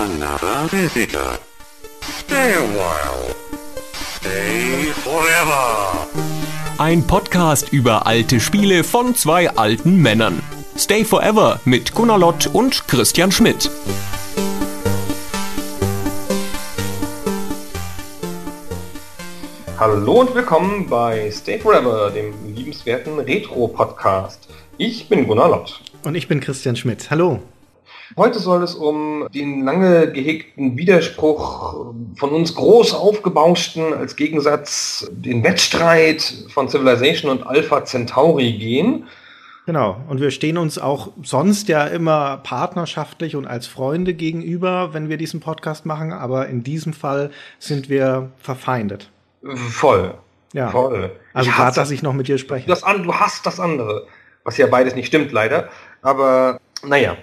Another visitor. Stay a while. Stay forever. Ein Podcast über alte Spiele von zwei alten Männern. Stay Forever mit Gunnar Lott und Christian Schmidt. Hallo und willkommen bei Stay Forever, dem liebenswerten Retro-Podcast. Ich bin Gunnar Lott. Und ich bin Christian Schmidt. Hallo. Heute soll es um den lange gehegten Widerspruch von uns groß aufgebauschten als Gegensatz den Wettstreit von Civilization und Alpha Centauri gehen. Genau. Und wir stehen uns auch sonst ja immer partnerschaftlich und als Freunde gegenüber, wenn wir diesen Podcast machen. Aber in diesem Fall sind wir verfeindet. Voll. Ja. Voll. Also Ich gerade, dass ich noch mit dir spreche. das an, du hast das andere. Was ja beides nicht stimmt, leider. Aber naja.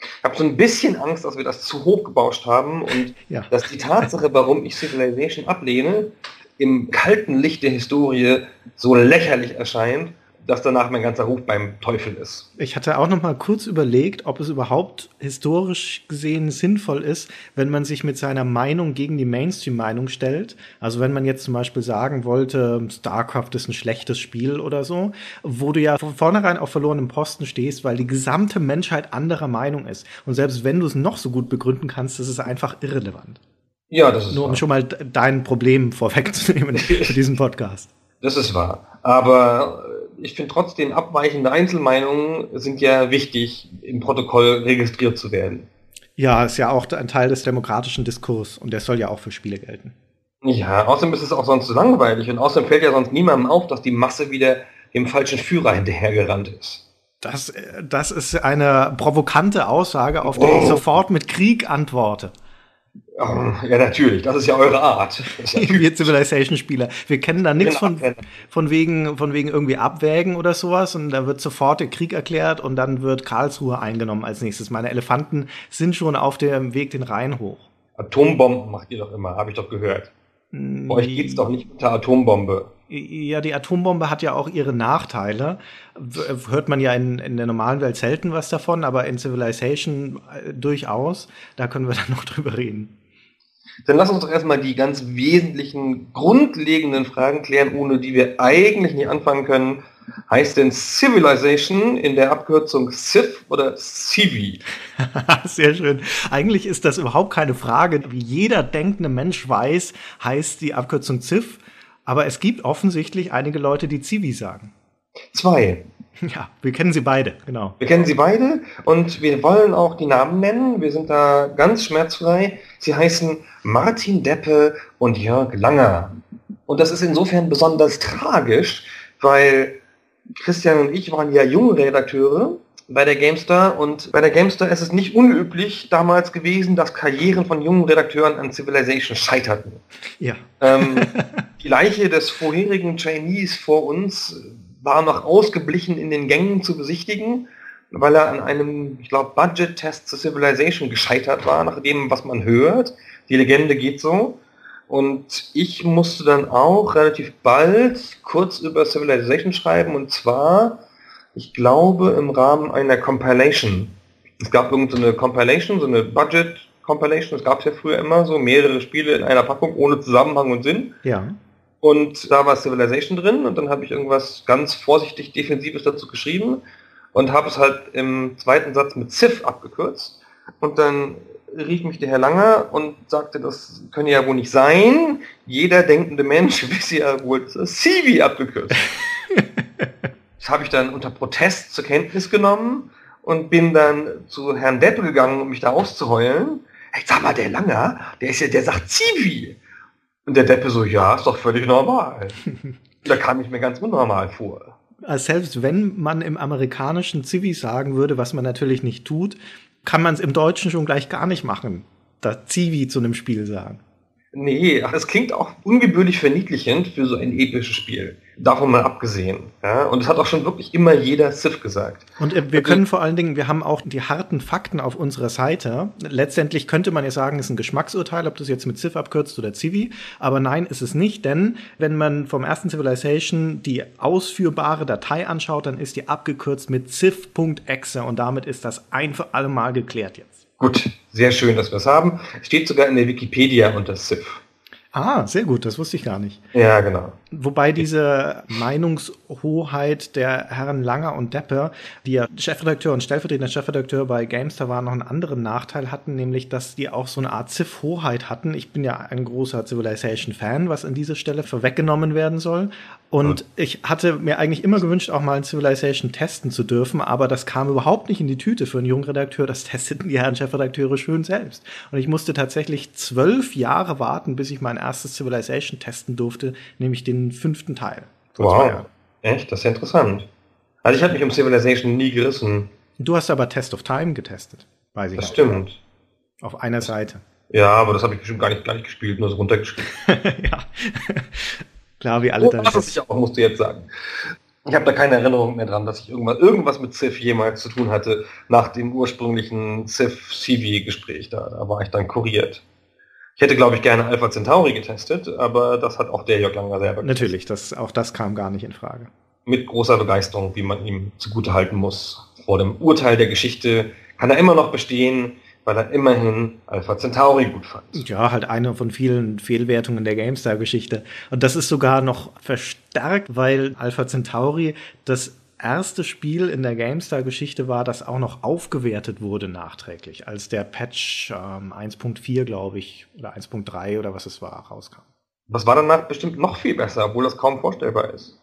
Ich habe so ein bisschen Angst, dass wir das zu hoch gebauscht haben und Ja. dass die Tatsache, warum ich Civilization ablehne, im kalten Licht der Historie so lächerlich erscheint, dass danach mein ganzer Ruf beim Teufel ist. Ich hatte auch noch mal kurz überlegt, ob es überhaupt historisch gesehen sinnvoll ist, wenn man sich mit seiner Meinung gegen die Mainstream-Meinung stellt. Also wenn man jetzt zum Beispiel sagen wollte, StarCraft ist ein schlechtes Spiel oder so, wo du ja von vornherein auf verlorenem Posten stehst, weil die gesamte Menschheit anderer Meinung ist. Und selbst wenn du es noch so gut begründen kannst, ist es einfach irrelevant. Ja, das ist Nur um wahr. schon mal dein Problem vorwegzunehmen für diesen Podcast. Das ist wahr. Aber äh, ich finde trotzdem, abweichende Einzelmeinungen sind ja wichtig, im Protokoll registriert zu werden. Ja, ist ja auch ein Teil des demokratischen Diskurs und der soll ja auch für Spiele gelten. Ja, außerdem ist es auch sonst so langweilig und außerdem fällt ja sonst niemandem auf, dass die Masse wieder dem falschen Führer hinterhergerannt ist. Das, äh, das ist eine provokante Aussage, auf die ich Oh. sofort mit Krieg antworte. Oh, ja, natürlich, das ist ja eure Art. Wir Civilization-Spieler. Wir kennen da nichts von, Abwehren. von, wegen, von wegen irgendwie Abwägen oder sowas und da wird sofort der Krieg erklärt und dann wird Karlsruhe eingenommen als nächstes. Meine Elefanten sind schon auf dem Weg den Rhein hoch. Atombomben macht ihr doch immer, habe ich doch gehört. Bei euch geht's doch nicht unter Atombombe. Ja, die Atombombe hat ja auch ihre Nachteile. Hört man ja in, in der normalen Welt selten was davon, aber in Civilization äh, durchaus. Da können wir dann noch drüber reden. Dann lass uns doch erstmal die ganz wesentlichen, grundlegenden Fragen klären, ohne die wir eigentlich nicht anfangen können. Heißt denn Civilization in der Abkürzung Civ oder Civi? Sehr schön. Eigentlich ist das überhaupt keine Frage. Wie jeder denkende Mensch weiß, heißt die Abkürzung CIV. Aber es gibt offensichtlich einige Leute, die Civi sagen. Zwei. Ja, wir kennen sie beide, genau. Wir kennen sie beide und wir wollen auch die Namen nennen. Wir sind da ganz schmerzfrei. Sie heißen Martin Deppe und Jörg Langer. Und das ist insofern besonders tragisch, weil Christian und ich waren ja junge Redakteure bei der GameStar und bei der GameStar ist es nicht unüblich damals gewesen, dass Karrieren von jungen Redakteuren an Civilization scheiterten. Ja. Ähm, die Leiche des vorherigen Trainees vor uns war noch ausgeblichen in den Gängen zu besichtigen, weil er an einem, ich glaube, Budget-Test zu Civilization gescheitert war, nach dem, was man hört. Die Legende geht so. Und ich musste dann auch relativ bald kurz über Civilization schreiben, und zwar, ich glaube, im Rahmen einer Compilation. Es gab irgendeine so Compilation, so eine Budget-Compilation, das gab es ja früher immer so, mehrere Spiele in einer Packung ohne Zusammenhang und Sinn. Ja. Und da war Civilization drin und dann habe ich irgendwas ganz vorsichtig Defensives dazu geschrieben und habe es halt im zweiten Satz mit Civ abgekürzt. Und dann rief mich der Herr Langer und sagte, das könne ja wohl nicht sein. Jeder denkende Mensch wisse ja wohl, dass das Civi abgekürzt. das habe ich dann unter Protest zur Kenntnis genommen und bin dann zu Herrn Deppe gegangen, um mich da auszuheulen. Hey, sag mal, der Langer, der ist ja, der sagt Civi. Und der Deppe so, ja, ist doch völlig normal. da kam ich mir ganz unnormal vor. Also selbst wenn man im amerikanischen Civi sagen würde, was man natürlich nicht tut, kann man es im Deutschen schon gleich gar nicht machen. Da Civi zu einem Spiel sagen. Nee, das klingt auch ungebührlich verniedlichend für so ein episches Spiel. Davon mal abgesehen. Ja? Und es hat auch schon wirklich immer jeder Civ gesagt. Und äh, wir können vor allen Dingen, wir haben auch die harten Fakten auf unserer Seite. Letztendlich könnte man ja sagen, es ist ein Geschmacksurteil, ob das jetzt mit Civ abkürzt oder Civi. Aber nein, ist es nicht, denn wenn man vom ersten Civilization die ausführbare Datei anschaut, dann ist die abgekürzt mit civ.exe und damit ist das ein für alle Mal geklärt jetzt. Gut, sehr schön, dass wir es haben. Steht sogar in der Wikipedia unter Civ. Ah, sehr gut, das wusste ich gar nicht. Ja, genau. Wobei diese Meinungshoheit der Herren Langer und Deppe, die ja Chefredakteur und stellvertretender Chefredakteur bei GameStar waren, noch einen anderen Nachteil hatten, nämlich dass die auch so eine Art Ziff-Hoheit hatten. Ich bin ja ein großer Civilization-Fan, was an dieser Stelle vorweggenommen werden soll. Und ich hatte mir eigentlich immer gewünscht, auch mal ein Civilization testen zu dürfen, aber das kam überhaupt nicht in die Tüte für einen jungen Redakteur. Das testeten die Herren Chefredakteure schön selbst. Und ich musste tatsächlich zwölf Jahre warten, bis ich mein erstes Civilization testen durfte, nämlich den fünften Teil. Wow. Echt? Das ist ja interessant. Also ich habe mich um Civilization nie gerissen. Du hast aber Test of Time getestet, weiß ich. Das auch. stimmt. Auf einer Seite. Ja, aber das habe ich bestimmt gar nicht, gar nicht gespielt, nur so runtergeschrieben. ja. Klar, wie alle Oh, dann. das ist ich auch, musst du jetzt sagen. Ich habe da keine Erinnerung mehr dran, dass ich irgendwas, irgendwas mit Civ jemals zu tun hatte nach dem ursprünglichen Civ-CV-Gespräch. Da, da war ich dann kuriert. Ich hätte, glaube ich, gerne Alpha Centauri getestet, aber das hat auch der Jörg Langer selber getestet. Natürlich, das, auch das kam gar nicht in Frage. Mit großer Begeisterung, wie man ihm zugutehalten muss. Vor dem Urteil der Geschichte kann er immer noch bestehen, weil er immerhin Alpha Centauri gut fand. Ja, halt eine von vielen Fehlwertungen der GameStar-Geschichte. Und das ist sogar noch verstärkt, weil Alpha Centauri das erste Spiel in der GameStar-Geschichte war, das auch noch aufgewertet wurde nachträglich, als der Patch ähm, 1.4, glaube ich, oder 1.3 oder was es war, rauskam. Das war danach bestimmt noch viel besser, obwohl das kaum vorstellbar ist.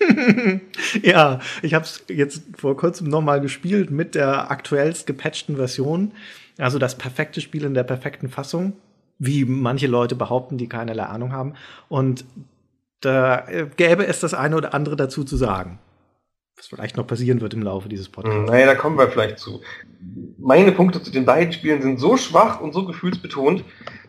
ja, ich habe es jetzt vor kurzem nochmal gespielt mit der aktuellst gepatchten Version. Also das perfekte Spiel in der perfekten Fassung, wie manche Leute behaupten, die keinerlei Ahnung haben. Und da äh, gäbe es das eine oder andere dazu zu sagen. Was vielleicht noch passieren wird im Laufe dieses Hm, Podcasts. Naja, da kommen wir vielleicht zu. Meine Punkte zu den beiden Spielen sind so schwach und so gefühlsbetont,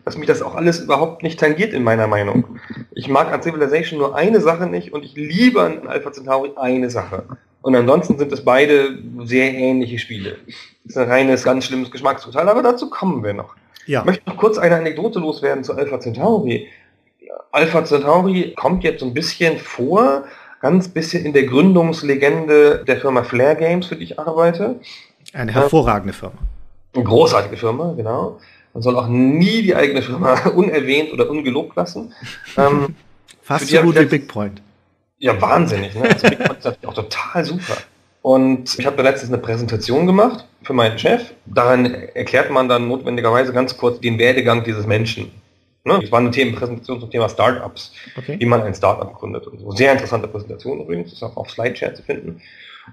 dass mich das auch alles überhaupt nicht tangiert in meiner Meinung. Ich mag an Civilization nur eine Sache nicht und ich liebe an Alpha Centauri eine Sache. Und ansonsten sind es beide sehr ähnliche Spiele. Das ist ein reines, ganz schlimmes Geschmacksurteil, aber dazu kommen wir noch. Ja, Ich möchte noch kurz eine Anekdote loswerden zu Alpha Centauri. Alpha Centauri kommt jetzt so ein bisschen vor, ganz bisschen in der Gründungslegende der Firma Flare Games, für die ich arbeite. eine hervorragende Firma. Eine großartige Firma, genau. Man soll auch nie die eigene Firma unerwähnt oder ungelobt lassen. Ähm, Fast so gut wie Big Point. ja, wahnsinnig. Ne? Also Big Point ist natürlich auch total super. Und ich habe da letztens eine Präsentation gemacht für meinen Chef. Daran erklärt man dann notwendigerweise ganz kurz den Werdegang dieses Menschen. Ne? Das war eine Themenpräsentation zum Thema Startups. wie Okay. man ein Startup gründet und so. Sehr interessante Präsentation übrigens, ist auch auf Slideshare zu finden.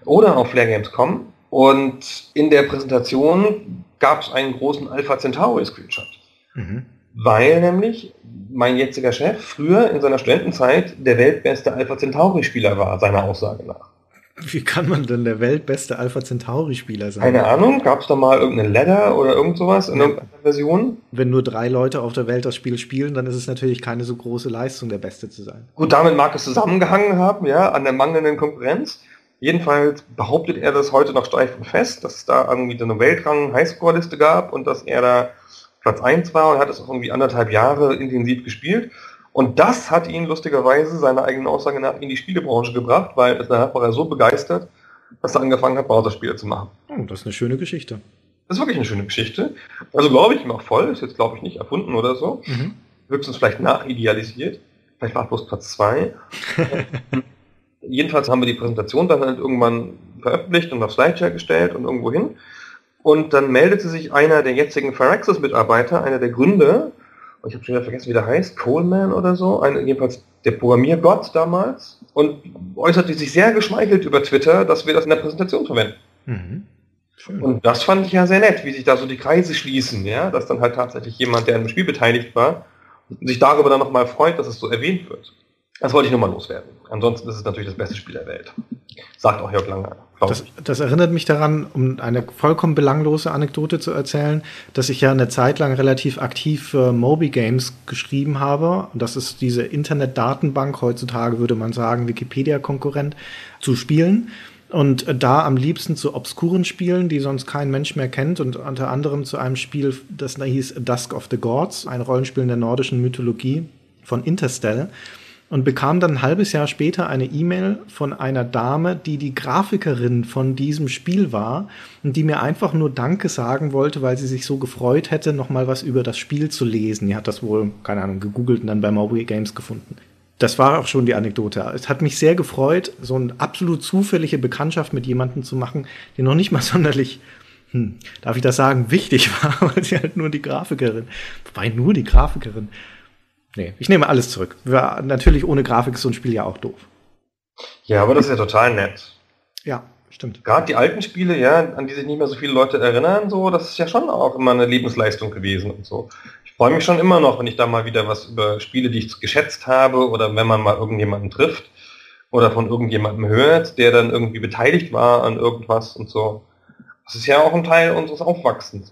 Oder auf FlareGames.com. Und in der Präsentation gab es einen großen Alpha Centauri Screenshot. Mhm. Weil nämlich mein jetziger Chef früher in seiner Studentenzeit der weltbeste Alpha Centauri Spieler war, seiner Aussage nach. Wie kann man denn der weltbeste Alpha Centauri-Spieler sein? Keine Ahnung, gab es da mal irgendeine Ladder oder irgend sowas in irgendeiner Version? Wenn nur drei Leute auf der Welt das Spiel spielen, dann ist es natürlich keine so große Leistung, der Beste zu sein. Gut, damit mag es zusammengehangen haben, ja, an der mangelnden Konkurrenz. Jedenfalls behauptet er das heute noch steif und fest, dass es da irgendwie so eine Weltrang-Highscore-Liste gab und dass er da Platz 1 war und hat es auch irgendwie anderthalb Jahre intensiv gespielt. Und das hat ihn lustigerweise seiner eigenen Aussage nach in die Spielebranche gebracht, weil es danach war er so begeistert, dass er angefangen hat, Browserspiele zu machen. Oh, das ist eine schöne Geschichte. Das ist wirklich eine schöne Geschichte. Also glaube ich ihm auch voll, ist jetzt glaube ich nicht erfunden oder so Mhm. höchstens vielleicht nachidealisiert. Vielleicht war es bloß Platz zwei. Jedenfalls haben wir die Präsentation dann halt irgendwann veröffentlicht und auf Slideshare gestellt und irgendwo hin. Und dann meldete sich einer der jetzigen Firaxis-Mitarbeiter, einer der Gründer, ich habe schon wieder vergessen, wie der heißt, Coleman oder so, ein, jedenfalls der Programmiergott damals, und äußerte sich sehr geschmeichelt über Twitter, dass wir das in der Präsentation verwenden. Mhm. Und das fand ich ja sehr nett, wie sich da so die Kreise schließen, ja, dass dann halt tatsächlich jemand, der an dem Spiel beteiligt war, sich darüber dann nochmal freut, dass es so erwähnt wird. Das wollte ich nur mal loswerden. Ansonsten ist es natürlich das beste Spiel der Welt. Sagt auch Jörg glaub Das, das erinnert mich daran, um eine vollkommen belanglose Anekdote zu erzählen, dass ich ja eine Zeit lang relativ aktiv für Moby Games geschrieben habe. Das ist diese Internetdatenbank, heutzutage würde man sagen, Wikipedia-Konkurrent, zu Spielen. Und da am liebsten zu obskuren Spielen, die sonst kein Mensch mehr kennt. Und unter anderem zu einem Spiel, das da hieß Dusk of the Gods, ein Rollenspiel in der nordischen Mythologie von Interstell. Und bekam dann ein halbes Jahr später eine E-Mail von einer Dame, die die Grafikerin von diesem Spiel war und die mir einfach nur Danke sagen wollte, weil sie sich so gefreut hätte, nochmal was über das Spiel zu lesen. Die hat das wohl, keine Ahnung, gegoogelt und dann bei Mobile Games gefunden. Das war auch schon die Anekdote. Es hat mich sehr gefreut, so eine absolut zufällige Bekanntschaft mit jemandem zu machen, die noch nicht mal sonderlich hm, darf ich das sagen, wichtig war, weil sie halt nur die Grafikerin, wobei nur die Grafikerin. Nee, ich nehme alles zurück. Wir, natürlich ohne Grafik ist so ein Spiel ja auch doof. Ja, aber das ist ja total nett. Ja, stimmt. Gerade die alten Spiele, ja, an die sich nicht mehr so viele Leute erinnern, so, das ist ja schon auch immer eine Lebensleistung gewesen und so. Ich freue mich schon immer noch, wenn ich da mal wieder was über Spiele, die ich geschätzt habe, oder wenn man mal irgendjemanden trifft oder von irgendjemandem hört, der dann irgendwie beteiligt war an irgendwas und so. Das ist ja auch ein Teil unseres Aufwachsens.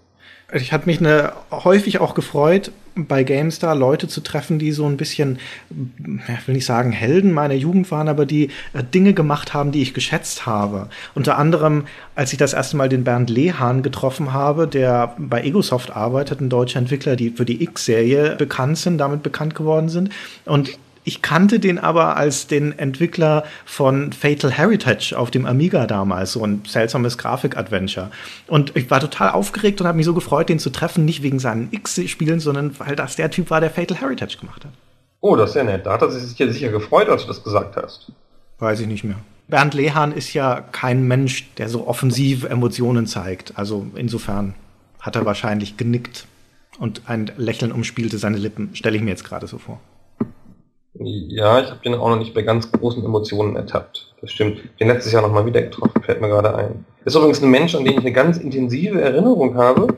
Ich hatte mich eine, häufig auch gefreut, bei GameStar Leute zu treffen, die so ein bisschen, ich will nicht sagen Helden meiner Jugend waren, aber die äh, Dinge gemacht haben, die ich geschätzt habe. Unter anderem, als ich das erste Mal den Bernd Lehahn getroffen habe, der bei Egosoft arbeitet, ein deutscher Entwickler, die für die X-Serie bekannt sind, damit bekannt geworden sind. Und ich kannte den aber als den Entwickler von Fatal Heritage auf dem Amiga damals, so ein seltsames Grafik-Adventure. Und ich war total aufgeregt und habe mich so gefreut, den zu treffen, nicht wegen seinen X-Spielen, sondern weil das der Typ war, der Fatal Heritage gemacht hat. Oh, das ist ja nett. Da hat er sich sicher gefreut, als du das gesagt hast. Weiß ich nicht mehr. Bernd Lehahn ist ja kein Mensch, der so offensiv Emotionen zeigt. Also insofern hat er wahrscheinlich genickt und ein Lächeln umspielte seine Lippen, stelle ich mir jetzt gerade so vor. Ja, ich habe den auch noch nicht bei ganz großen Emotionen ertappt. Das stimmt. Den letztes Jahr nochmal wieder getroffen, fällt mir gerade ein. Ist übrigens ein Mensch, an den ich eine ganz intensive Erinnerung habe,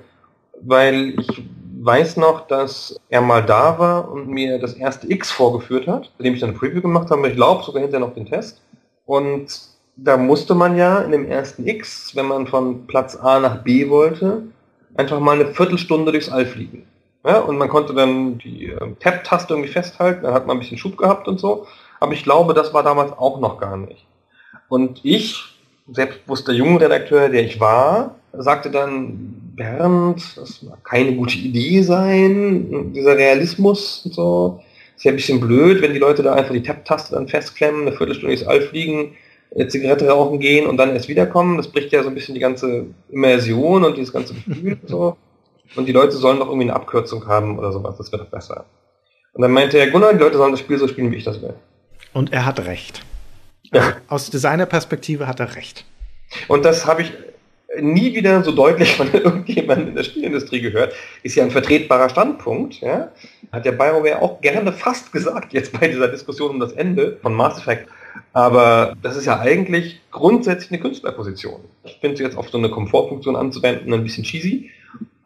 weil ich weiß noch, dass er mal da war und mir das erste X vorgeführt hat, indem ich dann ein Preview gemacht habe. Ich glaube sogar hinterher noch den Test. Und da musste man ja in dem ersten X, wenn man von Platz A nach B wollte, einfach mal eine Viertelstunde durchs All fliegen. Ja, und man konnte dann die äh, Tab-Taste irgendwie festhalten, dann hat man ein bisschen Schub gehabt und so. Aber ich glaube, das war damals auch noch gar nicht. Und ich, selbstbewusster Redakteur, der ich war, sagte dann, Bernd, das mag keine gute Idee sein, dieser Realismus und so. Ist ja ein bisschen blöd, wenn die Leute da einfach die Tab-Taste dann festklemmen, eine Viertelstunde ins All fliegen, eine Zigarette rauchen gehen und dann erst wiederkommen. Das bricht ja so ein bisschen die ganze Immersion und dieses ganze Gefühl und so und die Leute sollen doch irgendwie eine Abkürzung haben oder sowas, das wird doch besser. Und dann meinte er, Gunnar, die Leute sollen das Spiel so spielen, wie ich das will. Und er hat recht. Ja. Aus Designerperspektive hat er recht. Und das habe ich nie wieder so deutlich von irgendjemandem in der Spielindustrie gehört. Ist ja ein vertretbarer Standpunkt. Ja? Hat der BioWare auch gerne fast gesagt, jetzt bei dieser Diskussion um das Ende von Mass Effect. Aber das ist ja eigentlich grundsätzlich eine Künstlerposition. Ich finde es jetzt auf so eine Komfortfunktion anzuwenden ein bisschen cheesy.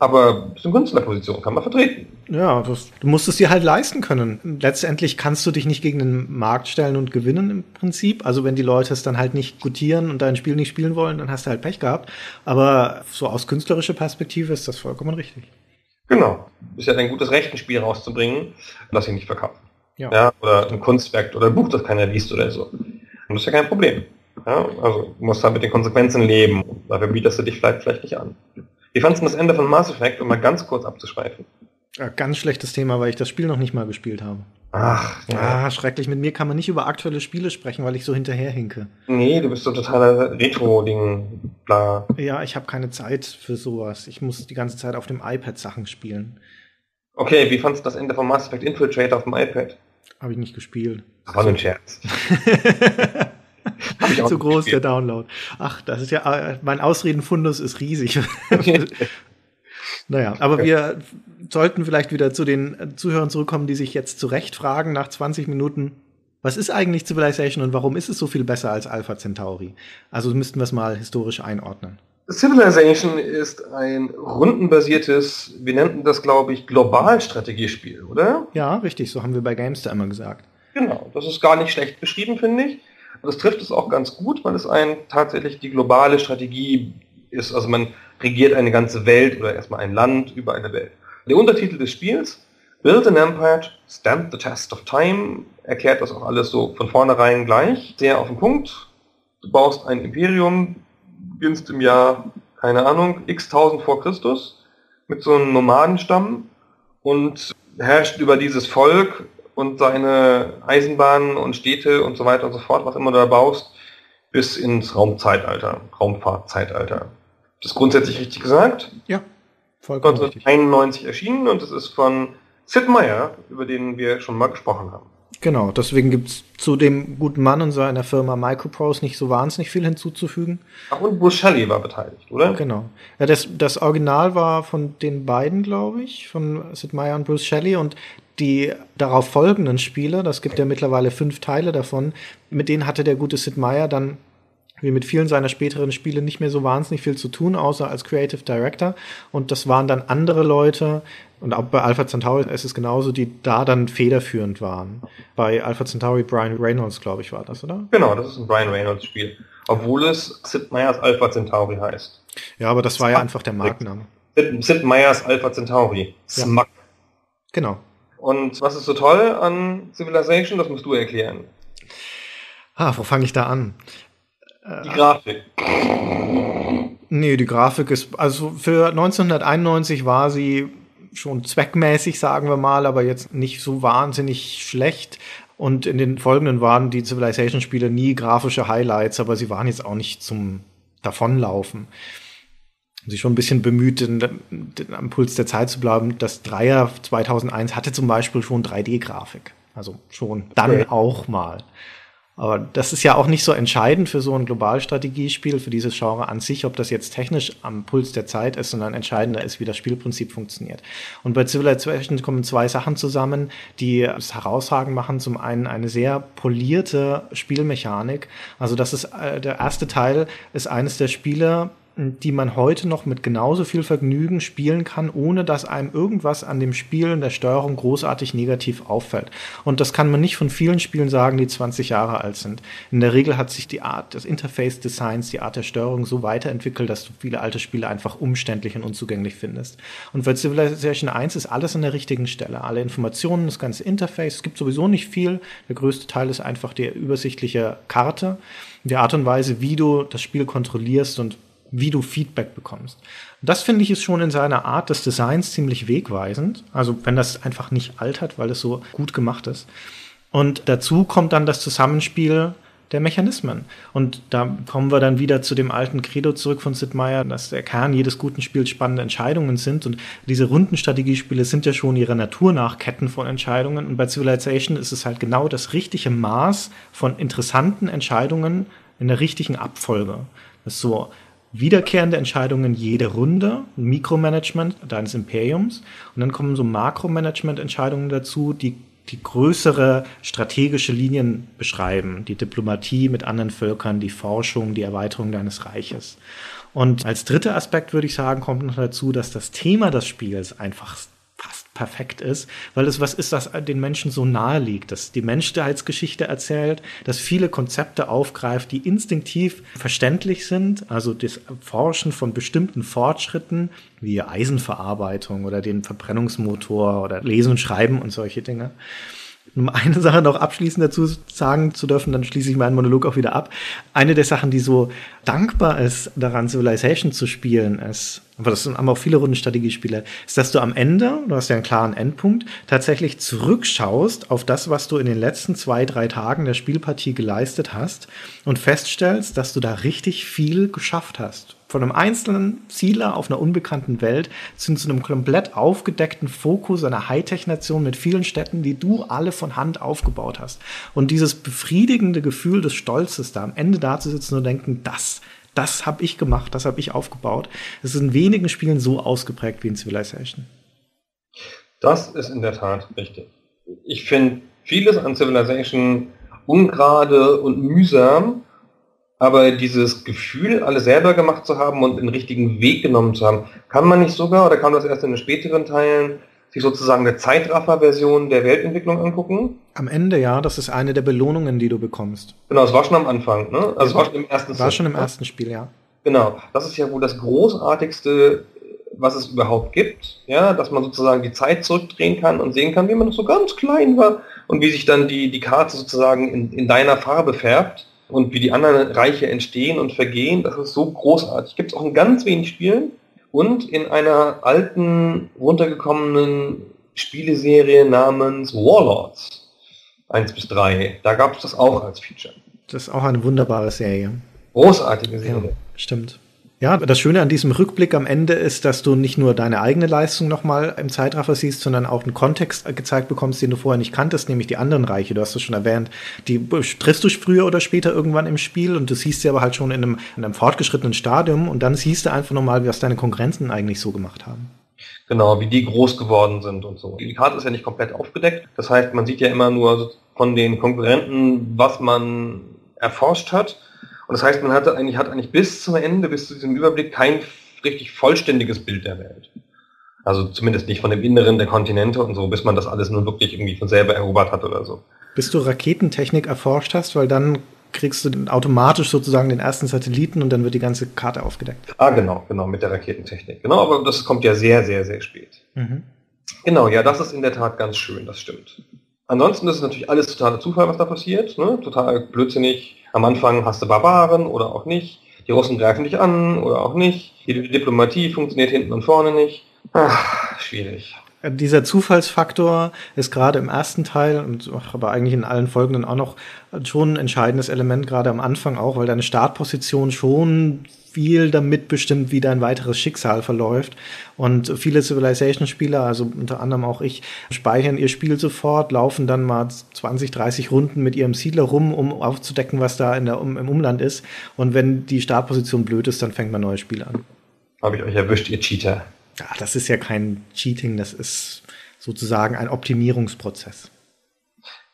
Aber ist eine Künstlerposition, kann man vertreten. Ja, das, du musst es dir halt leisten können. Letztendlich kannst du dich nicht gegen den Markt stellen und gewinnen im Prinzip. Also wenn die Leute es dann halt nicht gutieren und dein Spiel nicht spielen wollen, dann hast du halt Pech gehabt. Aber so aus künstlerischer Perspektive ist das vollkommen richtig. Genau. Ist ja ein gutes Recht, ein Spiel rauszubringen, das ich nicht verkaufe. Ja. ja. Oder ein Kunstwerk oder ein Buch, das keiner liest oder so. Und das ist ja kein Problem. Ja, also du musst halt mit den Konsequenzen leben. Dafür bietest du dich vielleicht, vielleicht nicht an. Wie fandest du das Ende von Mass Effect, um mal ganz kurz abzuschweifen? Ja, ganz schlechtes Thema, weil ich das Spiel noch nicht mal gespielt habe. Ach, ja. Ah, schrecklich. Mit mir kann man nicht über aktuelle Spiele sprechen, weil ich so hinterherhinke. Nee, du bist so totaler Retro-Ding, bla. Ja, ich habe keine Zeit für sowas. Ich muss die ganze Zeit auf dem iPad Sachen spielen. Okay, wie fandest du das Ende von Mass Effect Infiltrate auf dem iPad? Habe ich nicht gespielt. War nur ein Scherz. Zu groß der Download. Ach, das ist ja, mein Ausredenfundus ist riesig. naja, aber wir sollten vielleicht wieder zu den Zuhörern zurückkommen, die sich jetzt zu Recht fragen nach 20 Minuten, was ist eigentlich Civilization und warum ist es so viel besser als Alpha Centauri? Also müssten wir es mal historisch einordnen. Civilization ist ein rundenbasiertes, wir nannten das, glaube ich, Globalstrategiespiel, oder? Ja, richtig, so haben wir bei Gamester immer gesagt. Genau, das ist gar nicht schlecht beschrieben, finde ich. Und das trifft es auch ganz gut, weil es ein tatsächlich die globale Strategie ist. Also man regiert eine ganze Welt oder erstmal ein Land über eine Welt. Der Untertitel des Spiels, Build an Empire, Stand the Test of Time, erklärt das auch alles so von vornherein gleich. Sehr auf den Punkt. Du baust ein Imperium, beginnst im Jahr, keine Ahnung, x tausend vor Christus mit so einem Nomadenstamm und herrscht über dieses Volk und seine Eisenbahnen und Städte und so weiter und so fort, was immer du da baust, bis ins Raumzeitalter, Raumfahrtzeitalter. Das ist grundsätzlich richtig gesagt. Ja, vollkommen 1991 erschienen und es ist von Sid Meier, über den wir schon mal gesprochen haben. Genau, deswegen gibt es zu dem guten Mann und seiner Firma Microprose nicht so wahnsinnig viel hinzuzufügen. Ach, und Bruce Shelley war beteiligt, oder? Genau. Ja, das, das Original war von den beiden, glaube ich, von Sid Meier und Bruce Shelley und die darauf folgenden Spiele, das gibt ja mittlerweile fünf Teile davon, mit denen hatte der gute Sid Meier dann wie mit vielen seiner späteren Spiele nicht mehr so wahnsinnig viel zu tun, außer als Creative Director. Und das waren dann andere Leute, und auch bei Alpha Centauri ist es genauso, die da dann federführend waren. Bei Alpha Centauri Brian Reynolds, glaube ich, war das, oder? Genau, das ist ein Brian Reynolds Spiel. Obwohl es Sid Meier's Alpha Centauri heißt. Ja, aber das war ja einfach der Markenname. Sid, Sid Meier's Alpha Centauri. Smack. Ja. Genau. Und was ist so toll an Civilization? Das musst du erklären. Ah, wo fange ich da an? Die Grafik. Nee, die Grafik ist, also für 1991 war sie schon zweckmäßig, sagen wir mal, aber jetzt nicht so wahnsinnig schlecht. Und in den folgenden waren die Civilization-Spiele nie grafische Highlights, aber sie waren jetzt auch nicht zum Davonlaufen. Sie schon ein bisschen bemüht, den, den, am Puls der Zeit zu bleiben. Das Dreier 2001 hatte zum Beispiel schon 3D-Grafik. Also schon dann okay. auch mal. Aber das ist ja auch nicht so entscheidend für so ein Globalstrategiespiel, für dieses Genre an sich, ob das jetzt technisch am Puls der Zeit ist, sondern entscheidender ist, wie das Spielprinzip funktioniert. Und bei Civilization kommen zwei Sachen zusammen, die es herausragend machen. Zum einen eine sehr polierte Spielmechanik. Also das ist äh, der erste Teil ist eines der Spiele, die man heute noch mit genauso viel Vergnügen spielen kann, ohne dass einem irgendwas an dem Spielen der Steuerung großartig negativ auffällt. Und das kann man nicht von vielen Spielen sagen, die 20 Jahre alt sind. In der Regel hat sich die Art des Interface-Designs, die Art der Steuerung so weiterentwickelt, dass du viele alte Spiele einfach umständlich und unzugänglich findest. Und bei Civilization 1 ist alles an der richtigen Stelle. Alle Informationen, das ganze Interface, es gibt sowieso nicht viel. Der größte Teil ist einfach die übersichtliche Karte, die Art und Weise, wie du das Spiel kontrollierst und wie du Feedback bekommst. Das finde ich ist schon in seiner Art des Designs ziemlich wegweisend. Also wenn das einfach nicht altert, weil es so gut gemacht ist. Und dazu kommt dann das Zusammenspiel der Mechanismen. Und da kommen wir dann wieder zu dem alten Credo zurück von Sid Meier, dass der Kern jedes guten Spiels spannende Entscheidungen sind. Und diese Rundenstrategiespiele sind ja schon ihrer Natur nach Ketten von Entscheidungen. Und bei Civilization ist es halt genau das richtige Maß von interessanten Entscheidungen in der richtigen Abfolge. Das ist so wiederkehrende Entscheidungen jede Runde, Mikromanagement deines Imperiums und dann kommen so Makromanagement-Entscheidungen dazu, die die größere strategische Linien beschreiben, die Diplomatie mit anderen Völkern, die Forschung, die Erweiterung deines Reiches. Und als dritter Aspekt würde ich sagen, kommt noch dazu, dass das Thema des Spiels einfach perfekt ist, weil es was ist, das den Menschen so nahe liegt, dass die Menschheitsgeschichte erzählt, dass viele Konzepte aufgreift, die instinktiv verständlich sind, also das Forschen von bestimmten Fortschritten wie Eisenverarbeitung oder den Verbrennungsmotor oder Lesen und Schreiben und solche Dinge. Um eine Sache noch abschließend dazu sagen zu dürfen, dann schließe ich meinen Monolog auch wieder ab. Eine der Sachen, die so dankbar ist, daran Civilization zu spielen, ist, aber das haben auch viele Rundenstrategiespiele, ist, dass du am Ende, du hast ja einen klaren Endpunkt, tatsächlich zurückschaust auf das, was du in den letzten zwei, drei Tagen der Spielpartie geleistet hast und feststellst, dass du da richtig viel geschafft hast von einem einzelnen Zieler auf einer unbekannten Welt zu einem komplett aufgedeckten Fokus einer Hightech-Nation mit vielen Städten, die du alle von Hand aufgebaut hast. Und dieses befriedigende Gefühl des Stolzes, da am Ende da zu sitzen und denken, das, das habe ich gemacht, das habe ich aufgebaut. Es ist in wenigen Spielen so ausgeprägt wie in Civilization. Das ist in der Tat richtig. Ich finde vieles an Civilization ungerade und mühsam, aber dieses Gefühl, alles selber gemacht zu haben und den richtigen Weg genommen zu haben, kann man nicht sogar, oder kann man das erst in den späteren Teilen, sich sozusagen eine Zeitraffer-Version der Weltentwicklung angucken? Am Ende, ja, das ist eine der Belohnungen, die du bekommst. Genau, es war schon am Anfang, ne? Also es war schon im ersten War Set, schon im ne? ersten Spiel, ja. Genau, das ist ja wohl das großartigste, was es überhaupt gibt, ja, dass man sozusagen die Zeit zurückdrehen kann und sehen kann, wie man noch so ganz klein war und wie sich dann die, die Karte sozusagen in, in deiner Farbe färbt und wie die anderen Reiche entstehen und vergehen, das ist so großartig. Gibt es auch in ganz wenig Spielen und in einer alten, runtergekommenen Spieleserie namens Warlords. 1 bis 3. Da gab es das auch als Feature. Das ist auch eine wunderbare Serie. Großartige Serie. Ja, stimmt. Ja, das Schöne an diesem Rückblick am Ende ist, dass du nicht nur deine eigene Leistung nochmal im Zeitraffer siehst, sondern auch einen Kontext gezeigt bekommst, den du vorher nicht kanntest, nämlich die anderen Reiche. Du hast es schon erwähnt. Die triffst du früher oder später irgendwann im Spiel und du siehst sie aber halt schon in einem, in einem fortgeschrittenen Stadium und dann siehst du einfach nochmal, was deine Konkurrenzen eigentlich so gemacht haben. Genau, wie die groß geworden sind und so. Die Karte ist ja nicht komplett aufgedeckt. Das heißt, man sieht ja immer nur von den Konkurrenten, was man erforscht hat und das heißt, man hatte eigentlich, hat eigentlich bis zum Ende, bis zu diesem Überblick kein richtig vollständiges Bild der Welt. Also zumindest nicht von dem Inneren der Kontinente und so, bis man das alles nun wirklich irgendwie von selber erobert hat oder so. Bis du Raketentechnik erforscht hast, weil dann kriegst du automatisch sozusagen den ersten Satelliten und dann wird die ganze Karte aufgedeckt. Ah, genau, genau, mit der Raketentechnik. Genau, aber das kommt ja sehr, sehr, sehr spät. Mhm. Genau, ja, das ist in der Tat ganz schön, das stimmt. Ansonsten ist es natürlich alles totaler Zufall, was da passiert, ne? total blödsinnig am Anfang hast du Barbaren oder auch nicht. Die Russen greifen dich an oder auch nicht. Die Diplomatie funktioniert hinten und vorne nicht. Ach, schwierig. Dieser Zufallsfaktor ist gerade im ersten Teil und aber eigentlich in allen folgenden auch noch schon ein entscheidendes Element, gerade am Anfang auch, weil deine Startposition schon viel damit bestimmt, wie dein weiteres Schicksal verläuft. Und viele Civilization-Spieler, also unter anderem auch ich, speichern ihr Spiel sofort, laufen dann mal 20, 30 Runden mit ihrem Siedler rum, um aufzudecken, was da in der, um, im Umland ist. Und wenn die Startposition blöd ist, dann fängt man neues Spiel an. Habe ich euch erwischt, ihr Cheater. Ja, das ist ja kein Cheating, das ist sozusagen ein Optimierungsprozess.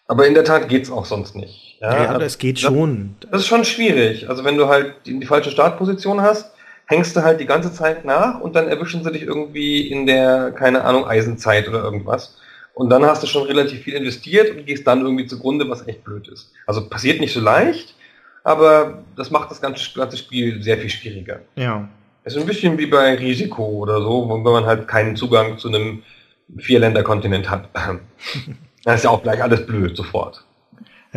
Aber in der Tat geht es auch sonst nicht. Ja, ja das geht schon. Das ist schon schwierig. Also wenn du halt die, die, falsche Startposition hast, hängst du halt die ganze Zeit nach und dann erwischen sie dich irgendwie in der, keine Ahnung, Eisenzeit oder irgendwas. Und dann hast du schon relativ viel investiert und gehst dann irgendwie zugrunde, was echt blöd ist. Also passiert nicht so leicht, aber das macht das ganze, ganze Spiel sehr viel schwieriger. Ja. Es ist ein bisschen wie bei Risiko oder so, wenn man halt keinen Zugang zu einem Vierländer-Kontinent hat. dann ist ja auch gleich alles blöd sofort.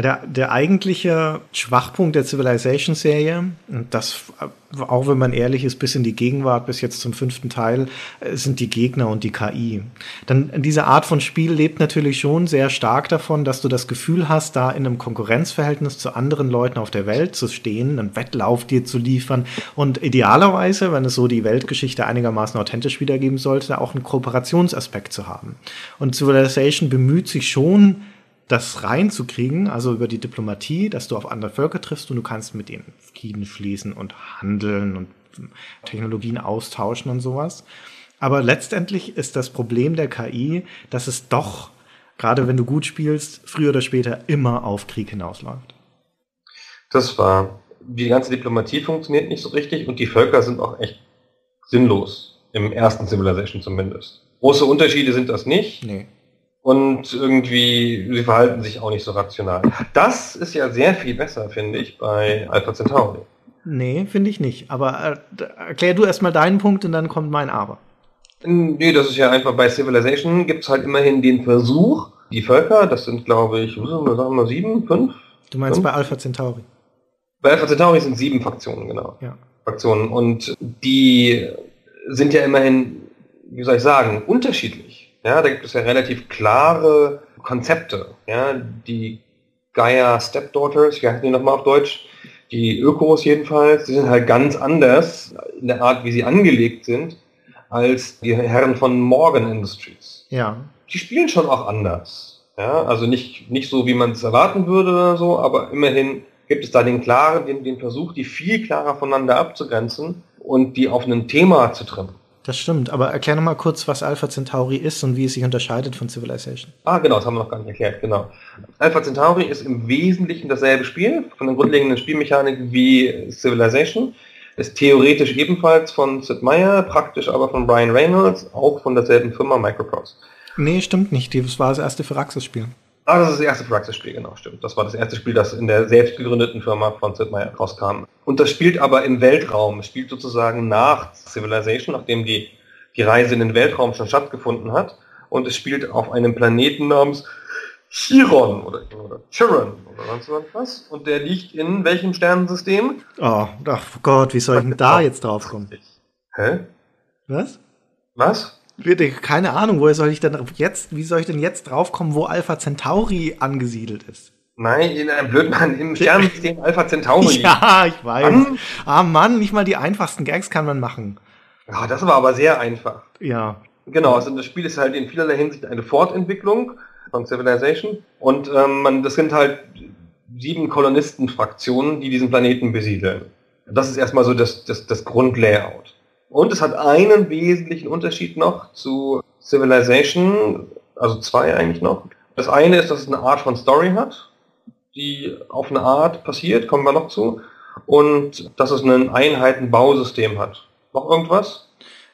Der, der eigentliche Schwachpunkt der Civilization-Serie, und das, auch wenn man ehrlich ist, bis in die Gegenwart, bis jetzt zum fünften Teil, äh, sind die Gegner und die KI. Dann diese Art von Spiel lebt natürlich schon sehr stark davon, dass du das Gefühl hast, da in einem Konkurrenzverhältnis zu anderen Leuten auf der Welt zu stehen, einen Wettlauf dir zu liefern und idealerweise, wenn es so die Weltgeschichte einigermaßen authentisch wiedergeben sollte, auch einen Kooperationsaspekt zu haben. Und Civilization bemüht sich schon, das reinzukriegen, also über die Diplomatie, dass du auf andere Völker triffst und du kannst mit ihnen Frieden schließen und handeln und Technologien austauschen und sowas. Aber letztendlich ist das Problem der KI, dass es doch, gerade wenn du gut spielst, früher oder später immer auf Krieg hinausläuft. Das war. Die ganze Diplomatie funktioniert nicht so richtig und die Völker sind auch echt sinnlos. Im ersten Civilization zumindest. Große Unterschiede sind das nicht. Nee und irgendwie, sie verhalten sich auch nicht so rational. Das ist ja sehr viel besser, finde ich, bei Alpha Centauri. Nee, finde ich nicht. Aber äh, erklär du erstmal deinen Punkt und dann kommt mein Aber. Nee, das ist ja einfach bei Civilization gibt es halt immerhin den Versuch, die Völker, das sind glaube ich, sagen wir sieben, fünf? Du meinst fünf? bei Alpha Centauri? Bei Alpha Centauri sind sieben Faktionen, genau. Ja. Faktionen. Und die sind ja immerhin, wie soll ich sagen, unterschiedlich. Ja, da gibt es ja relativ klare Konzepte. Ja, die Gaia Stepdaughters, wie heißen die nochmal auf Deutsch? Die Ökos jedenfalls, die sind halt ganz anders in der Art, wie sie angelegt sind, als die Herren von Morgan Industries. Ja. Die spielen schon auch anders. Ja, also nicht, nicht so, wie man es erwarten würde oder so, aber immerhin gibt es da den klaren, den, den Versuch, die viel klarer voneinander abzugrenzen und die auf ein Thema zu trimmen. Das stimmt, aber erklär noch mal kurz, was Alpha Centauri ist und wie es sich unterscheidet von Civilization. Ah, genau, das haben wir noch gar nicht erklärt, genau. Alpha Centauri ist im Wesentlichen dasselbe Spiel, von der grundlegenden Spielmechanik wie Civilization. Ist theoretisch ebenfalls von Sid Meier, praktisch aber von Brian Reynolds, auch von derselben Firma Microprose. Nee, stimmt nicht. Das war das erste Firaxis-Spiel. Ah, das ist das erste Praxisspiel, genau, stimmt. Das war das erste Spiel, das in der selbst gegründeten Firma von Sid Meier rauskam. Und das spielt aber im Weltraum. Es spielt sozusagen nach Civilization, nachdem die, die Reise in den Weltraum schon stattgefunden hat. Und es spielt auf einem Planeten namens Chiron oder, oder Chiron oder sonst was. Und der liegt in welchem Sternensystem? Oh, ach Gott, wie soll ich denn da jetzt drauf kommen? Hä? Was? Was? Bitte, keine Ahnung, woher soll ich denn jetzt, wie soll ich denn jetzt draufkommen, wo Alpha Centauri angesiedelt ist? Nein, in einem Blödmann im Sternensystem Alpha Centauri. Ja, ich weiß. Mann. Ah Mann, nicht mal die einfachsten Gags kann man machen. Ja, das war aber sehr einfach. Ja. Genau, also das Spiel ist halt in vielerlei Hinsicht eine Fortentwicklung von Civilization und ähm, man, das sind halt sieben Kolonistenfraktionen, die diesen Planeten besiedeln. Das ist erstmal so das, das, das Grundlayout. Und es hat einen wesentlichen Unterschied noch zu Civilization, also zwei eigentlich noch. Das eine ist, dass es eine Art von Story hat die auf eine Art passiert, kommen wir noch zu, und dass es ein Einheitenbausystem hat. Noch irgendwas?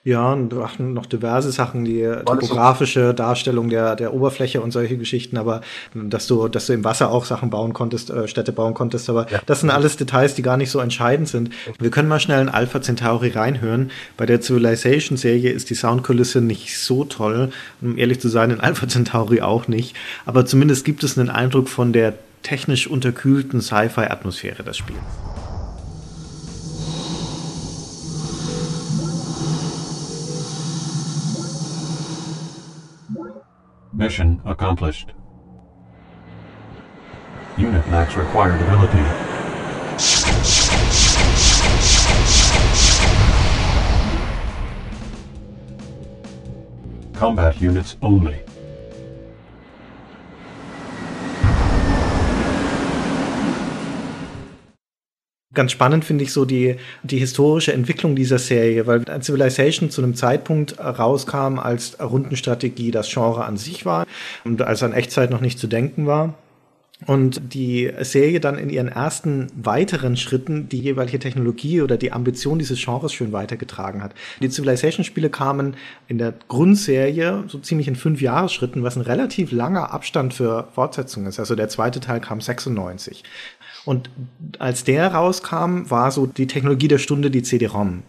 Ja, und noch diverse Sachen, die topografische Darstellung der, der Oberfläche und solche Geschichten, aber dass du, dass du im Wasser auch Sachen bauen konntest, äh, Städte bauen konntest, aber ja. das sind alles Details, die gar nicht so entscheidend sind. Wir können mal schnell in Alpha Centauri reinhören. Bei der Civilization-Serie ist die Soundkulisse nicht so toll, um ehrlich zu sein, in Alpha Centauri auch nicht, aber zumindest gibt es einen Eindruck von der technisch unterkühlten Sci-Fi-Atmosphäre des Spiels. Mission accomplished. Unit max required ability. Combat units only. Ganz spannend finde ich so die, die historische Entwicklung dieser Serie, weil Civilization zu einem Zeitpunkt rauskam, als Rundenstrategie das Genre an sich war und als an Echtzeit noch nicht zu denken war. Und die Serie dann in ihren ersten weiteren Schritten die jeweilige Technologie oder die Ambition dieses Genres schön weitergetragen hat. Die Civilization-Spiele kamen in der Grundserie so ziemlich in fünf Jahresschritten, was ein relativ langer Abstand für Fortsetzungen ist. Also der zweite Teil kam 96. Und als der rauskam, war so die Technologie der Stunde die CD-ROM.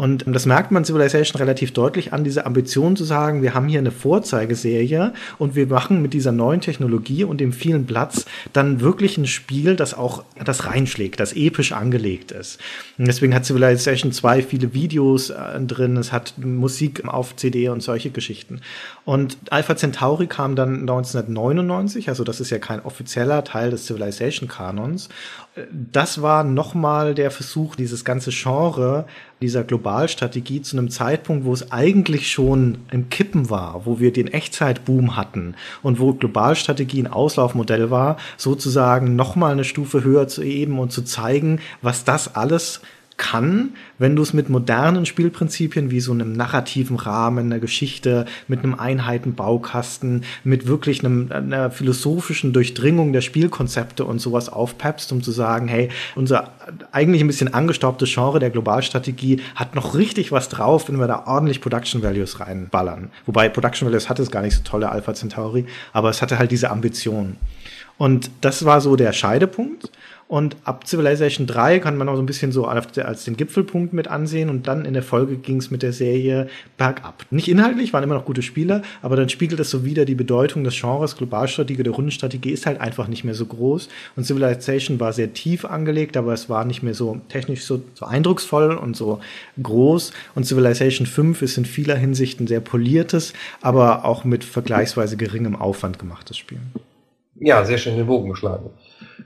Und das merkt man Civilization relativ deutlich an, diese Ambition zu sagen, wir haben hier eine Vorzeigeserie und wir machen mit dieser neuen Technologie und dem vielen Platz dann wirklich ein Spiel, das auch das reinschlägt, das episch angelegt ist. Und deswegen hat Civilization 2 viele Videos äh, drin, es hat Musik auf CD und solche Geschichten. Und Alpha Centauri kam dann 1999, also das ist ja kein offizieller Teil des Civilization-Kanons das war nochmal der Versuch, dieses ganze Genre dieser Globalstrategie zu einem Zeitpunkt, wo es eigentlich schon im Kippen war, wo wir den Echtzeitboom hatten und wo Globalstrategie ein Auslaufmodell war, sozusagen nochmal eine Stufe höher zu heben und zu zeigen, was das alles kann, wenn du es mit modernen Spielprinzipien wie so einem narrativen Rahmen, einer Geschichte, mit einem Einheitenbaukasten, mit wirklich einem, einer philosophischen Durchdringung der Spielkonzepte und sowas aufpeppst, um zu sagen, hey, unser eigentlich ein bisschen angestaubtes Genre der Globalstrategie hat noch richtig was drauf, wenn wir da ordentlich Production Values reinballern. Wobei Production Values hatte es gar nicht so tolle Alpha Centauri, aber es hatte halt diese Ambition. Und das war so der Scheidepunkt. Und ab Civilization 3 kann man auch so ein bisschen so als den Gipfelpunkt mit ansehen. Und dann in der Folge ging es mit der Serie bergab. Nicht inhaltlich, waren immer noch gute Spiele, aber dann spiegelt das so wieder die Bedeutung des Genres. Globalstrategie der Rundenstrategie ist halt einfach nicht mehr so groß. Und Civilization war sehr tief angelegt, aber es war nicht mehr so technisch so, so eindrucksvoll und so groß. Und Civilization 5 ist in vieler Hinsicht ein sehr poliertes, aber auch mit vergleichsweise geringem Aufwand gemachtes Spiel. Ja, sehr schön den Bogen geschlagen.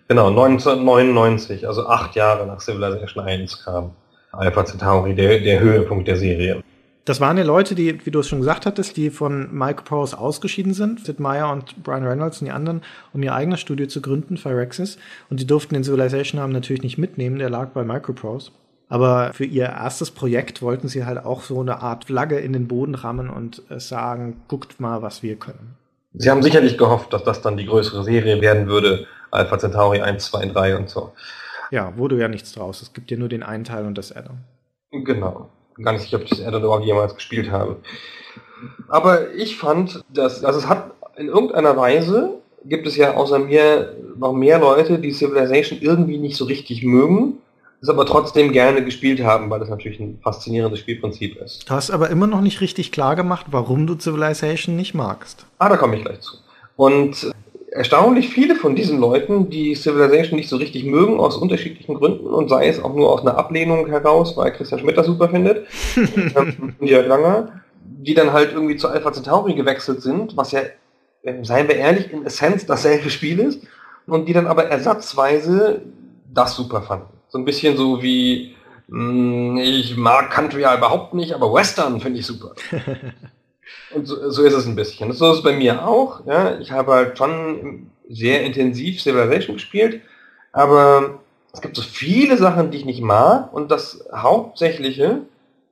Genau, 1999, also acht Jahre nach Civilization 1 kam Alpha Centauri, der, der Höhepunkt der Serie. Das waren ja Leute, die, wie du es schon gesagt hattest, die von Microprose ausgeschieden sind, Sid Meier und Brian Reynolds und die anderen, um ihr eigenes Studio zu gründen, Phyrexis. Und die durften den Civilization-Namen natürlich nicht mitnehmen, der lag bei Microprose. Aber für ihr erstes Projekt wollten sie halt auch so eine Art Flagge in den Boden rammen und sagen, guckt mal, was wir können. Sie haben sicherlich gehofft, dass das dann die größere Serie werden würde, Alpha Centauri 1, 2, 3 und so. Ja, wurde ja nichts draus. Es gibt ja nur den einen Teil und das Addon. Genau. Gar nicht sicher, ob ich das Addon überhaupt jemals gespielt habe. Aber ich fand, dass, also es hat in irgendeiner Weise gibt es ja außer mir noch mehr Leute, die Civilization irgendwie nicht so richtig mögen es aber trotzdem gerne gespielt haben, weil das natürlich ein faszinierendes Spielprinzip ist. Du hast aber immer noch nicht richtig klar gemacht, warum du Civilization nicht magst. Ah, da komme ich gleich zu. Und erstaunlich viele von diesen Leuten, die Civilization nicht so richtig mögen, aus unterschiedlichen Gründen und sei es auch nur aus einer Ablehnung heraus, weil Christian Schmidt das super findet, und Jörg Langer, die dann halt irgendwie zu Alpha Centauri gewechselt sind, was ja, äh, seien wir ehrlich, in Essenz dasselbe Spiel ist, und die dann aber ersatzweise das super fanden. So ein bisschen so wie, mh, ich mag Country ja überhaupt nicht, aber Western finde ich super. und so, so, ist es ein bisschen. So ist es bei mir auch. Ja. Ich habe halt schon sehr intensiv Civilization gespielt, aber es gibt so viele Sachen, die ich nicht mag und das Hauptsächliche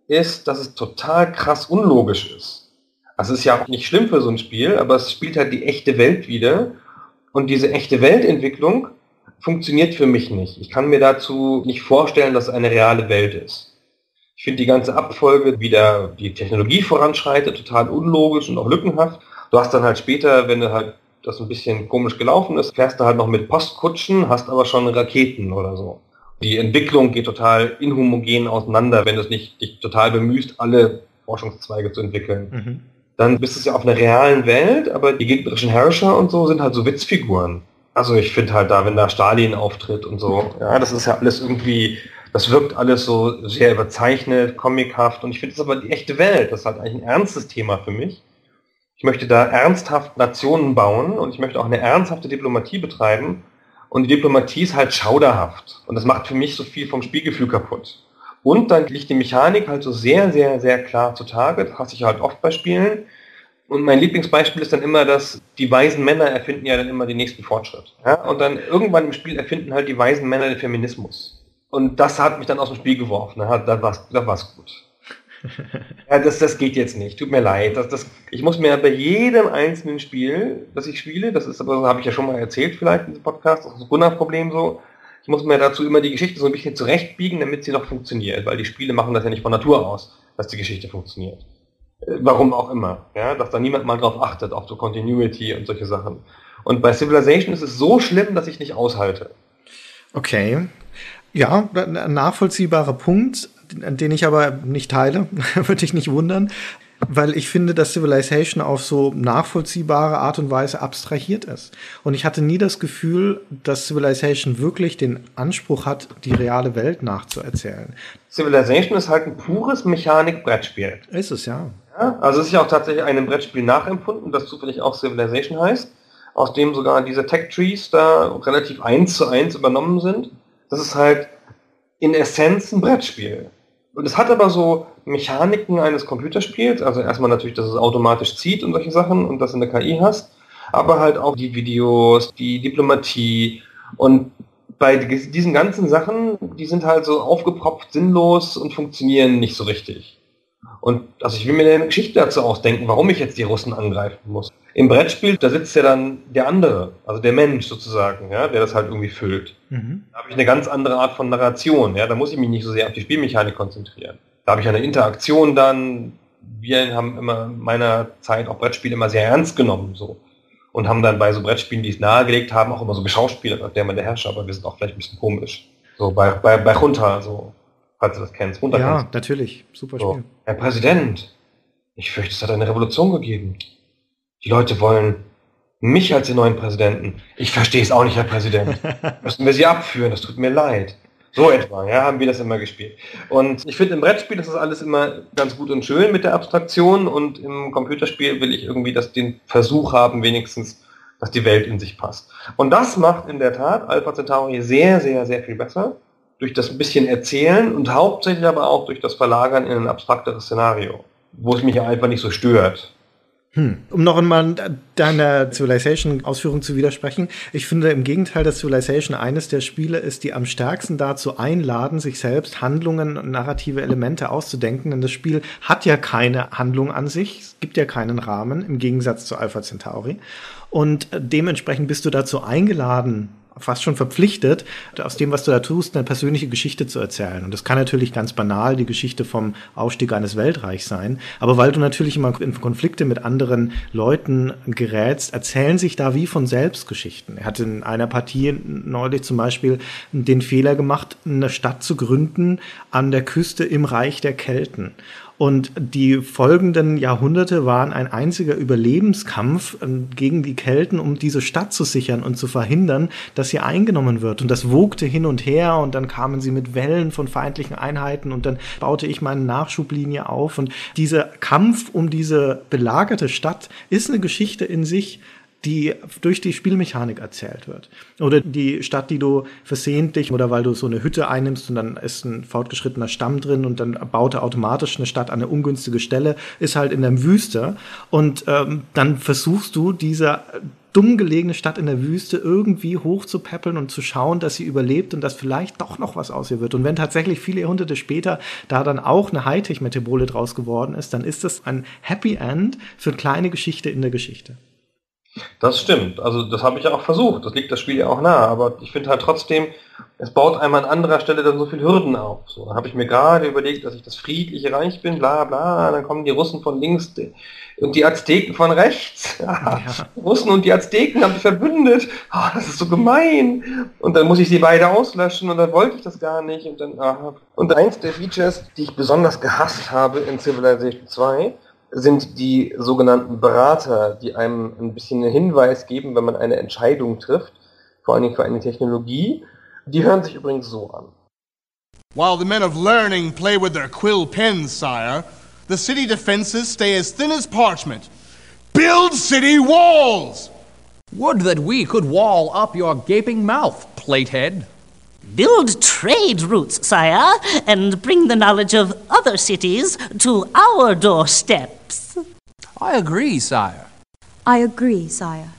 ist, dass es total krass unlogisch ist. Also es ist ja auch nicht schlimm für so ein Spiel, aber es spielt halt die echte Welt wieder und diese echte Weltentwicklung funktioniert für mich nicht. Ich kann mir dazu nicht vorstellen, dass es eine reale Welt ist. Ich finde die ganze Abfolge, wie der, die Technologie voranschreitet, total unlogisch und auch lückenhaft. Du hast dann halt später, wenn du halt das ein bisschen komisch gelaufen ist, fährst du halt noch mit Postkutschen, hast aber schon Raketen oder so. Die Entwicklung geht total inhomogen auseinander, wenn du es nicht dich total bemühst, alle Forschungszweige zu entwickeln. Mhm. Dann bist du ja auf einer realen Welt, aber die gegnerischen Herrscher und so sind halt so Witzfiguren. Also ich finde halt da, wenn da Stalin auftritt und so, ja, das ist ja alles irgendwie, das wirkt alles so sehr überzeichnet, comichaft und ich finde es aber die echte Welt, das ist halt eigentlich ein ernstes Thema für mich. Ich möchte da ernsthaft Nationen bauen und ich möchte auch eine ernsthafte Diplomatie betreiben. Und die Diplomatie ist halt schauderhaft. Und das macht für mich so viel vom Spielgefühl kaputt. Und dann liegt die Mechanik halt so sehr, sehr, sehr klar zutage. Das hasse ich halt oft bei Spielen. Und mein Lieblingsbeispiel ist dann immer, dass die weisen Männer erfinden ja dann immer den nächsten Fortschritt. Ja? Und dann irgendwann im Spiel erfinden halt die weisen Männer den Feminismus. Und das hat mich dann aus dem Spiel geworfen. Da war es da war's gut. ja, das, das geht jetzt nicht. Tut mir leid. Das, das, ich muss mir bei jedem einzelnen Spiel, das ich spiele, das ist aber, habe ich ja schon mal erzählt vielleicht in diesem Podcast, das ist ein Gunnar-Problem so, ich muss mir dazu immer die Geschichte so ein bisschen zurechtbiegen, damit sie noch funktioniert, weil die Spiele machen das ja nicht von Natur aus, dass die Geschichte funktioniert. Warum auch immer, ja, dass da niemand mal drauf achtet, auf so Continuity und solche Sachen. Und bei Civilization ist es so schlimm, dass ich nicht aushalte. Okay. Ja, ein nachvollziehbarer Punkt den ich aber nicht teile, würde ich nicht wundern, weil ich finde, dass Civilization auf so nachvollziehbare Art und Weise abstrahiert ist. Und ich hatte nie das Gefühl, dass Civilization wirklich den Anspruch hat, die reale Welt nachzuerzählen. Civilization ist halt ein pures Mechanik-Brettspiel. Ist es, ja. Ja. Also es ist ja auch tatsächlich einem Brettspiel nachempfunden, das zufällig auch Civilization heißt, aus dem sogar diese Tech-Trees da relativ eins zu eins übernommen sind. Das ist halt in Essenz ein Brettspiel. Und es hat aber so Mechaniken eines Computerspiels, also erstmal natürlich, dass es automatisch zieht und solche Sachen und das in der KI hast, aber halt auch die Videos, die Diplomatie und bei diesen ganzen Sachen, die sind halt so aufgepropft, sinnlos und funktionieren nicht so richtig. Und also ich will mir eine Geschichte dazu ausdenken, warum ich jetzt die Russen angreifen muss. Im Brettspiel, da sitzt ja dann der andere, also der Mensch sozusagen, ja, der das halt irgendwie füllt. Mhm. Da habe ich eine ganz andere Art von Narration, ja, da muss ich mich nicht so sehr auf die Spielmechanik konzentrieren. Da habe ich eine Interaktion dann, wir haben immer in meiner Zeit auch Brettspiele immer sehr ernst genommen, so. Und haben dann bei so Brettspielen, die es nahegelegt haben, auch immer so geschauspielert, als der man der Herrscher, aber wir sind auch vielleicht ein bisschen komisch. So bei, bei, bei Junta, so, falls du das kennst. Runter ja, kennst. natürlich, super Spiel. So. Herr Präsident, ich fürchte, es hat eine Revolution gegeben. Die Leute wollen mich als den neuen Präsidenten. Ich verstehe es auch nicht, Herr Präsident. Müssen wir sie abführen, das tut mir leid. So etwa, ja, haben wir das immer gespielt. Und ich finde im Brettspiel ist das alles immer ganz gut und schön mit der Abstraktion und im Computerspiel will ich irgendwie das, den Versuch haben, wenigstens, dass die Welt in sich passt. Und das macht in der Tat Alpha Centauri sehr, sehr, sehr viel besser. Durch das ein bisschen Erzählen und hauptsächlich aber auch durch das Verlagern in ein abstrakteres Szenario, wo es mich einfach nicht so stört. Hm. Um noch einmal deiner Civilization-Ausführung zu widersprechen, ich finde im Gegenteil, dass Civilization eines der Spiele ist, die am stärksten dazu einladen, sich selbst Handlungen und narrative Elemente auszudenken. Denn das Spiel hat ja keine Handlung an sich, es gibt ja keinen Rahmen, im Gegensatz zu Alpha Centauri. Und dementsprechend bist du dazu eingeladen, fast schon verpflichtet, aus dem, was du da tust, eine persönliche Geschichte zu erzählen. Und das kann natürlich ganz banal die Geschichte vom Aufstieg eines Weltreichs sein. Aber weil du natürlich immer in Konflikte mit anderen Leuten gerätst, erzählen sich da wie von Selbstgeschichten. Er hat in einer Partie neulich zum Beispiel den Fehler gemacht, eine Stadt zu gründen an der Küste im Reich der Kelten. Und die folgenden Jahrhunderte waren ein einziger Überlebenskampf ähm, gegen die Kelten, um diese Stadt zu sichern und zu verhindern, dass sie eingenommen wird. Und das wogte hin und her und dann kamen sie mit Wellen von feindlichen Einheiten und dann baute ich meine Nachschublinie auf. Und dieser Kampf um diese belagerte Stadt ist eine Geschichte in sich, die durch die Spielmechanik erzählt wird. Oder die Stadt, die du versehentlich oder weil du so eine Hütte einnimmst und dann ist ein fortgeschrittener Stamm drin und dann baut er automatisch eine Stadt an eine ungünstige Stelle, ist halt in der Wüste. Und ähm, dann versuchst du diese dumm gelegene Stadt in der Wüste irgendwie hochzupäppeln und zu schauen, dass sie überlebt und dass vielleicht doch noch was aus ihr wird. Und wenn tatsächlich viele Jahrhunderte später da dann auch eine Hightech-Metropole draus geworden ist, dann ist das ein Happy End für eine kleine Geschichte in der Geschichte. Das stimmt. Also das habe ich ja auch versucht. Das liegt das Spiel ja auch nahe. Aber ich finde halt trotzdem, es baut einmal an anderer Stelle dann so viel Hürden auf. So, dann habe ich mir gerade überlegt, dass ich das friedliche Reich bin, bla bla. Dann kommen die Russen von links und die Azteken von rechts. Ja. Russen und die Azteken haben sich verbündet. Oh, das ist so gemein. Und dann muss ich sie beide auslöschen und dann wollte ich das gar nicht. Und dann. Und eins der Features, die ich besonders gehasst habe in Civilization 2, sind die sogenannten Berater, die einem ein bisschen einen Hinweis geben, wenn man eine Entscheidung trifft, vor allen Dingen für eine Technologie. Die hören sich übrigens so an. While the men of learning play with their quill pens, sire, the city defenses stay as thin as parchment. Build city walls! Would that we could wall up your gaping mouth, platehead. Build trade routes, sire, and bring the knowledge of other cities to our doorsteps. I agree, sire. I agree, sire.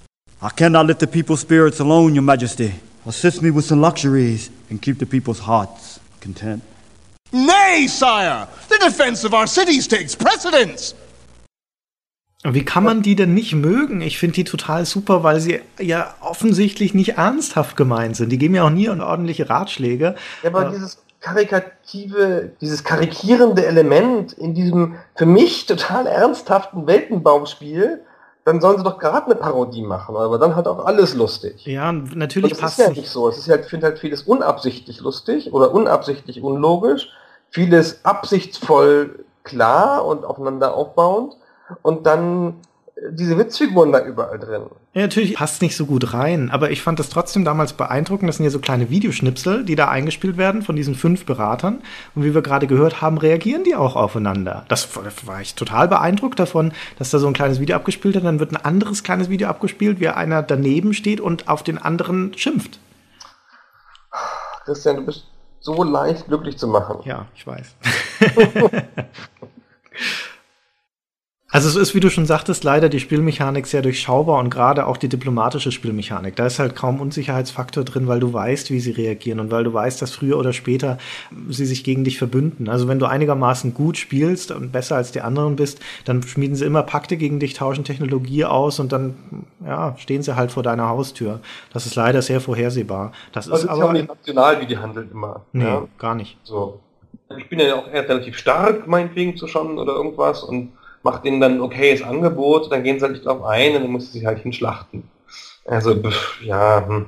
I cannot let the people's spirits alone, your majesty. Assist me with some luxuries and keep the people's hearts content. Nay, sire! The defense of our cities takes precedence! Wie kann man die denn nicht mögen? Ich finde die total super, weil sie ja offensichtlich nicht ernsthaft gemeint sind. Die geben ja auch nie ordentliche Ratschläge. Ja, aber äh, dieses karikative, dieses karikierende Element in diesem für mich total ernsthaften Weltenbaumspiel, dann sollen sie doch gerade eine Parodie machen, aber dann halt auch alles lustig. Ja, natürlich das passt ist ja nicht so. Es ist halt, ich finde halt vieles unabsichtlich lustig oder unabsichtlich unlogisch, vieles absichtsvoll klar und aufeinander aufbauend und dann diese Witzfiguren da überall drin. Ja, natürlich passt nicht so gut rein, aber ich fand das trotzdem damals beeindruckend. Das sind ja so kleine Videoschnipsel, die da eingespielt werden von diesen fünf Beratern. Und wie wir gerade gehört haben, reagieren die auch aufeinander. Das war ich total beeindruckt davon, dass da so ein kleines Video abgespielt wird. Dann wird ein anderes kleines Video abgespielt, wie einer daneben steht und auf den anderen schimpft. Christian, du bist so leicht glücklich zu machen. Ja, ich weiß. Also es ist, wie du schon sagtest, leider die Spielmechanik sehr durchschaubar und gerade auch die diplomatische Spielmechanik. Da ist halt kaum Unsicherheitsfaktor drin, weil du weißt, wie sie reagieren und weil du weißt, dass früher oder später sie sich gegen dich verbünden. Also wenn du einigermaßen gut spielst und besser als die anderen bist, dann schmieden sie immer Pakte gegen dich, tauschen Technologie aus und dann ja, stehen sie halt vor deiner Haustür. Das ist leider sehr vorhersehbar. Das, das ist, ist aber ja auch nicht national, wie die handeln immer. Nee, ja? gar nicht. So. Ich bin ja auch relativ stark, meinetwegen zu schauen oder irgendwas und macht ihnen dann ein okayes Angebot, dann gehen sie halt nicht drauf ein und dann muss sie halt hinschlachten. Also, ja, hm.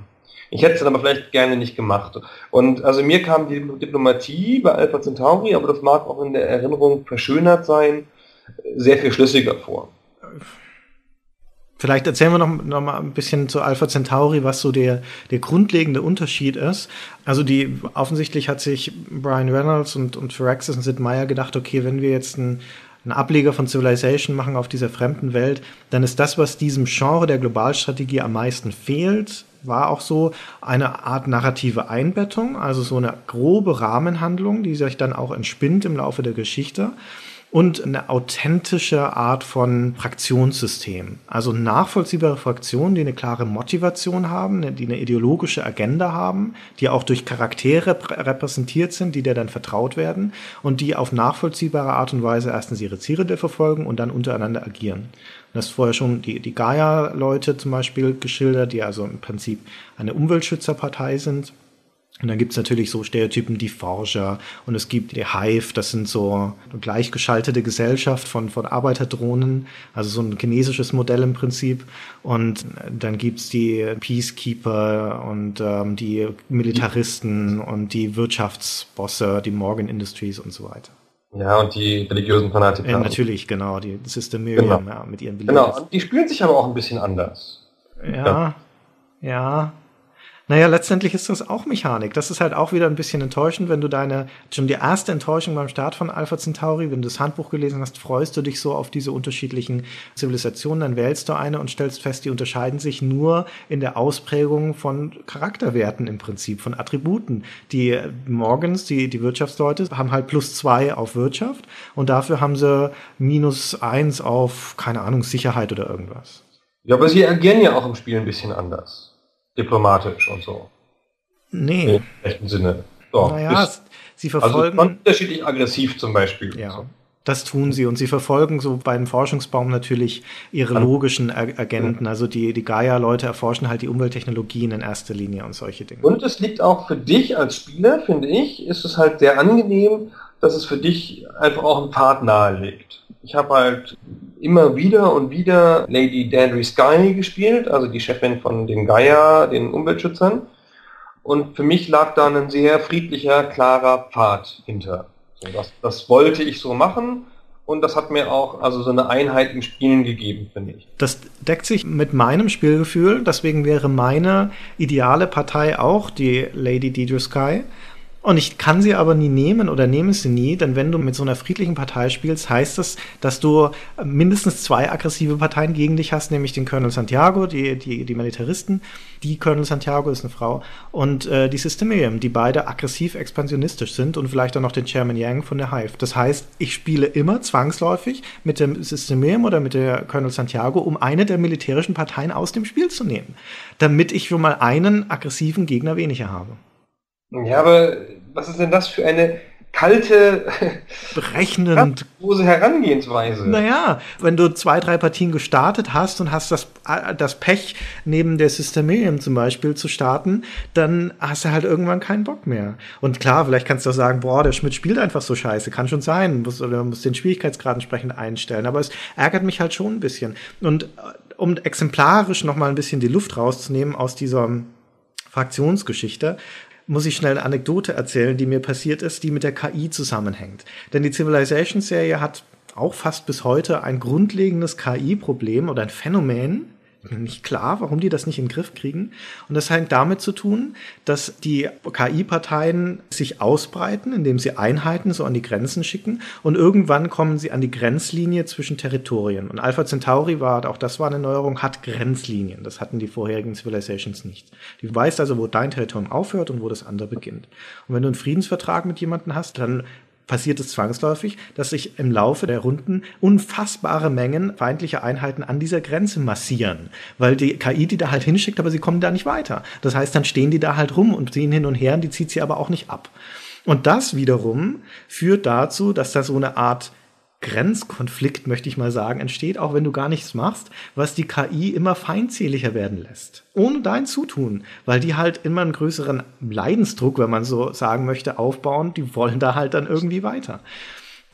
ich hätte es dann aber vielleicht gerne nicht gemacht. Und also mir kam die Diplomatie bei Alpha Centauri, aber das mag auch in der Erinnerung verschönert sein, sehr viel schlüssiger vor. Vielleicht erzählen wir noch, noch mal ein bisschen zu Alpha Centauri, was so der, der grundlegende Unterschied ist. Also die, offensichtlich hat sich Brian Reynolds und, und Firaxis und Sid Meier gedacht, okay, wenn wir jetzt ein einen Ableger von Civilization machen auf dieser fremden Welt, dann ist das, was diesem Genre der Globalstrategie am meisten fehlt, war auch so eine Art narrative Einbettung, also so eine grobe Rahmenhandlung, die sich dann auch entspinnt im Laufe der Geschichte und eine authentische Art von Fraktionssystem. Also nachvollziehbare Fraktionen, die eine klare Motivation haben, die eine ideologische Agenda haben, die auch durch Charaktere repräsentiert sind, die dir dann vertraut werden und die auf nachvollziehbare Art und Weise erstens ihre Ziele verfolgen und dann untereinander agieren. Das ist vorher schon die, die Gaia-Leute zum Beispiel geschildert, die also im Prinzip eine Umweltschützerpartei sind und dann gibt's natürlich so Stereotypen, die Forscher und es gibt die Hive, das sind so eine gleichgeschaltete Gesellschaft von, von Arbeiterdrohnen, also so ein chinesisches Modell im Prinzip. Und dann gibt's die Peacekeeper und ähm, die Militaristen und die Wirtschaftsbosse, die Morgan Industries und so weiter. Ja, und die religiösen Fanatiker. Ja, natürlich, genau, die Sister Miriam Genau. ja, mit ihren Genau, Believers. und die spielen sich aber auch ein bisschen anders. Ja, ja. Naja, letztendlich ist das auch Mechanik. Das ist halt auch wieder ein bisschen enttäuschend, wenn du deine, schon die erste Enttäuschung beim Start von Alpha Centauri, wenn du das Handbuch gelesen hast, freust du dich so auf diese unterschiedlichen Zivilisationen, dann wählst du eine und stellst fest, die unterscheiden sich nur in der Ausprägung von Charakterwerten im Prinzip, von Attributen. Die Morgans, die, die Wirtschaftsleute, haben halt plus zwei auf Wirtschaft und dafür haben sie minus eins auf, keine Ahnung, Sicherheit oder irgendwas. Ja, aber sie agieren ja auch im Spiel ein bisschen anders. Diplomatisch und so. Nee. Im echten Sinne. Doch, Naja, ist- sie also verfolgen. schon unterschiedlich aggressiv zum Beispiel. Ja, das tun sie. Und sie verfolgen so beim Forschungsbaum natürlich ihre logischen Ag- Agenten. Also die, die Gaia-Leute erforschen halt die Umwelttechnologien in erster Linie und solche Dinge. Und es liegt auch für dich als Spieler, finde ich, ist es halt sehr angenehm, dass es für dich einfach auch einen Pfad nahelegt. Ich habe halt immer wieder und wieder Lady Dandry Sky gespielt, also die Chefin von den Gaia, den Umweltschützern. Und für mich lag da ein sehr friedlicher, klarer Pfad hinter. So, das, das wollte ich so machen und das hat mir auch also so eine Einheit im Spielen gegeben, finde ich. Das deckt sich mit meinem Spielgefühl. Deswegen wäre meine ideale Partei auch die Lady Deidre Sky. Und ich kann sie aber nie nehmen oder nehme sie nie, denn wenn du mit so einer friedlichen Partei spielst, heißt das, dass du mindestens zwei aggressive Parteien gegen dich hast, nämlich den Colonel Santiago, die, die, die Militaristen. Die Colonel Santiago ist eine Frau und äh, die Sister Miriam, die beide aggressiv expansionistisch sind und vielleicht auch noch den Chairman Yang von der Hive. Das heißt, ich spiele immer zwangsläufig mit dem Sister Miriam oder mit der Colonel Santiago, um eine der militärischen Parteien aus dem Spiel zu nehmen, damit ich schon mal einen aggressiven Gegner weniger habe. Ja, aber was ist denn das für eine kalte, berechnend, große Herangehensweise? Naja, wenn du zwei, drei Partien gestartet hast und hast das, äh, das Pech, neben der Systemilium zum Beispiel zu starten, dann hast du halt irgendwann keinen Bock mehr. Und klar, vielleicht kannst du auch sagen, boah, der Schmidt spielt einfach so scheiße. Kann schon sein. Muss, oder muss den Schwierigkeitsgrad entsprechend einstellen. Aber es ärgert mich halt schon ein bisschen. Und äh, um exemplarisch noch mal ein bisschen die Luft rauszunehmen aus dieser Fraktionsgeschichte, muss ich schnell eine Anekdote erzählen, die mir passiert ist, die mit der KI zusammenhängt. Denn die Civilization-Serie hat auch fast bis heute ein grundlegendes KI-Problem oder ein Phänomen. Nicht klar, warum die das nicht in den Griff kriegen. Und das hängt damit zu tun, dass die KI-Parteien sich ausbreiten, indem sie Einheiten so an die Grenzen schicken. Und irgendwann kommen sie an die Grenzlinie zwischen Territorien. Und Alpha Centauri war, auch das war eine Neuerung, hat Grenzlinien. Das hatten die vorherigen Civilizations nicht. Du weißt also, wo dein Territorium aufhört und wo das andere beginnt. Und wenn du einen Friedensvertrag mit jemandem hast, dann passiert es zwangsläufig, dass sich im Laufe der Runden unfassbare Mengen feindlicher Einheiten an dieser Grenze massieren, weil die KI die da halt hinschickt, aber sie kommen da nicht weiter. Das heißt, dann stehen die da halt rum und ziehen hin und her und die zieht sie aber auch nicht ab. Und das wiederum führt dazu, dass da so eine Art Grenzkonflikt, möchte ich mal sagen, entsteht, auch wenn du gar nichts machst, was die KI immer feindseliger werden lässt. Ohne dein Zutun, weil die halt immer einen größeren Leidensdruck, wenn man so sagen möchte, aufbauen. Die wollen da halt dann irgendwie weiter.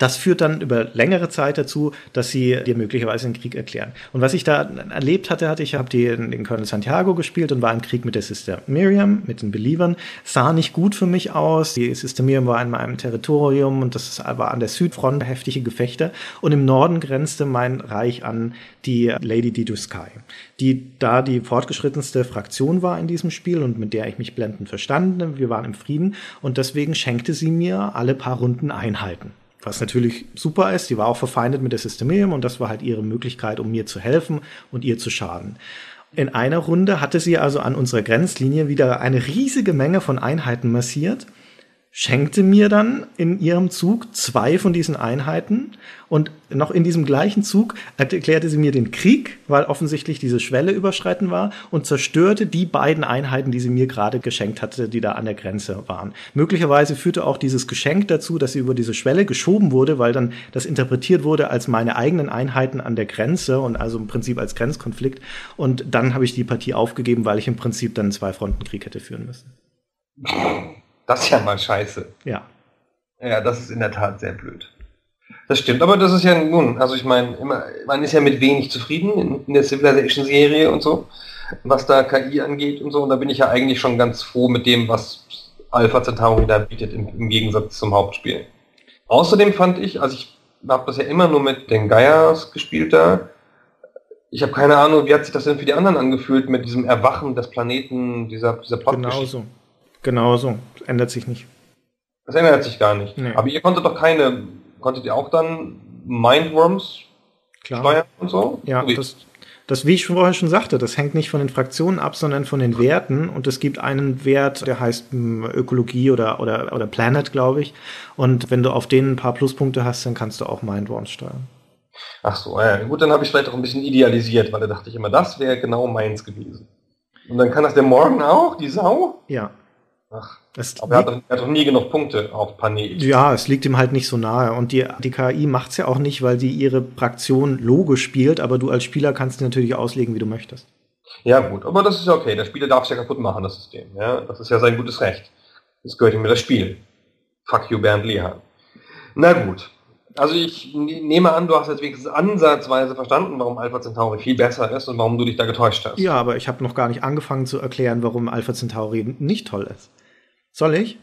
Das führt dann über längere Zeit dazu, dass sie dir möglicherweise einen Krieg erklären. Und was ich da erlebt hatte, hatte ich habe den, den Colonel Santiago gespielt und war im Krieg mit der Sister Miriam, mit den Believern. Sah nicht gut für mich aus. Die Sister Miriam war in meinem Territorium und das war an der Südfront heftige Gefechte. Und im Norden grenzte mein Reich an die Lady Dido Sky, die da die fortgeschrittenste Fraktion war in diesem Spiel und mit der ich mich blendend verstanden. Wir waren im Frieden und deswegen schenkte sie mir alle paar Runden Einheiten. Was natürlich super ist, die war auch verfeindet mit der Systemium und das war halt ihre Möglichkeit, um mir zu helfen und ihr zu schaden. In einer Runde hatte sie also an unserer Grenzlinie wieder eine riesige Menge von Einheiten massiert, schenkte mir dann in ihrem Zug zwei von diesen Einheiten und noch in diesem gleichen Zug erklärte sie mir den Krieg, weil offensichtlich diese Schwelle überschreiten war und zerstörte die beiden Einheiten, die sie mir gerade geschenkt hatte, die da an der Grenze waren. Möglicherweise führte auch dieses Geschenk dazu, dass sie über diese Schwelle geschoben wurde, weil dann das interpretiert wurde als meine eigenen Einheiten an der Grenze und also im Prinzip als Grenzkonflikt. Und dann habe ich die Partie aufgegeben, weil ich im Prinzip dann einen Zwei-Fronten-Krieg hätte führen müssen. Das ist ja mal scheiße. Ja. Ja, das ist in der Tat sehr blöd. Das stimmt, aber das ist ja nun, also ich meine, immer, man ist ja mit wenig zufrieden in, in der Civilization-Serie und so, was da KI angeht und so, und da bin ich ja eigentlich schon ganz froh mit dem, was Alpha Centauri da bietet, im, im Gegensatz zum Hauptspiel. Außerdem fand ich, also ich habe das ja immer nur mit den Geiers gespielt da. Ich habe keine Ahnung, wie hat sich das denn für die anderen angefühlt mit diesem Erwachen des Planeten, dieser, dieser Plot Genauso. Genauso. Ändert sich nicht. Das ändert sich gar nicht. Nee. Aber ihr konntet doch keine, konntet ihr auch dann Mindworms Klar. steuern und so? Ja, So das, das, wie ich vorher schon sagte, das hängt nicht von den Fraktionen ab, sondern von den Werten. Und es gibt einen Wert, der heißt hm, Ökologie oder, oder, oder Planet, glaube ich. Und wenn du auf den ein paar Pluspunkte hast, dann kannst du auch Mindworms steuern. Ach so, ja, gut, dann habe ich vielleicht auch ein bisschen idealisiert, weil da dachte ich immer, das wäre genau meins gewesen. Und dann kann das der Morgen auch, die Sau? Ja. Ach, Es aber er hat, doch- er hat doch nie genug Punkte auf Panet. Ja, es liegt ihm halt nicht so nahe. Und die, die KI macht's ja auch nicht, weil die ihre Fraktion logisch spielt, aber du als Spieler kannst die natürlich auslegen, wie du möchtest. Ja gut, aber das ist ja okay. Der Spieler darf es ja kaputt machen, das System. Ja? Das ist ja sein gutes Recht. Das gehört ihm das Spiel. Fuck you, Bernd Lehan. Na gut. Also ich ne- nehme an, du hast jetzt wenigstens ansatzweise verstanden, warum Alpha Centauri viel besser ist und warum du dich da getäuscht hast. Ja, aber ich habe noch gar nicht angefangen zu erklären, warum Alpha Centauri nicht toll ist. Soll ich?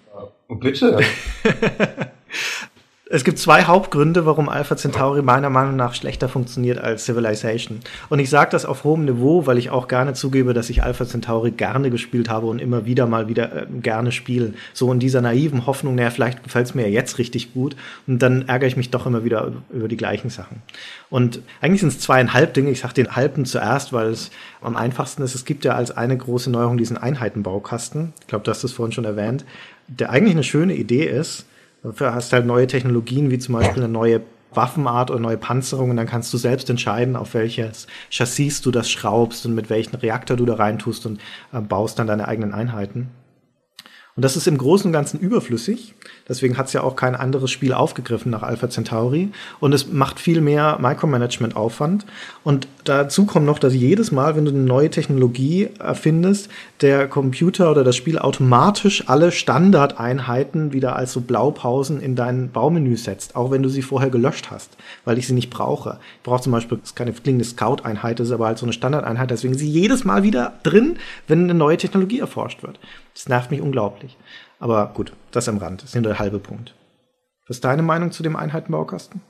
Bitte. Es gibt zwei Hauptgründe, warum Alpha Centauri meiner Meinung nach schlechter funktioniert als Civilization. Und ich sage das auf hohem Niveau, weil ich auch gerne zugebe, dass ich Alpha Centauri gerne gespielt habe und immer wieder mal wieder äh, gerne spiele. So in dieser naiven Hoffnung, naja, vielleicht gefällt es mir ja jetzt richtig gut. Und dann ärgere ich mich doch immer wieder über die gleichen Sachen. Und eigentlich sind es zweieinhalb Dinge. Ich sage den halben zuerst, weil es am einfachsten ist. Es gibt ja als eine große Neuerung diesen Einheitenbaukasten. Ich glaube, du hast das vorhin schon erwähnt, der eigentlich eine schöne Idee ist. Dafür hast halt neue Technologien, wie zum Beispiel eine neue Waffenart oder neue Panzerung und dann kannst du selbst entscheiden, auf welches Chassis du das schraubst und mit welchem Reaktor du da reintust und äh, baust dann deine eigenen Einheiten. Und das ist im Großen und Ganzen überflüssig. Deswegen hat es ja auch kein anderes Spiel aufgegriffen nach Alpha Centauri. Und es macht viel mehr Micromanagement-Aufwand. Und dazu kommt noch, dass jedes Mal, wenn du eine neue Technologie erfindest, der Computer oder das Spiel automatisch alle Standardeinheiten wieder als so Blaupausen in dein Baumenü setzt. Auch wenn du sie vorher gelöscht hast, weil ich sie nicht brauche. Ich brauche zum Beispiel, das ist keine fliegende Scout-Einheit, das ist aber halt so eine Standardeinheit. Deswegen ist sie jedes Mal wieder drin, wenn eine neue Technologie erforscht wird. Das nervt mich unglaublich. Aber gut, das am Rand. Das ist nur der halbe Punkt. Was ist deine Meinung zu dem Einheitenbaukasten?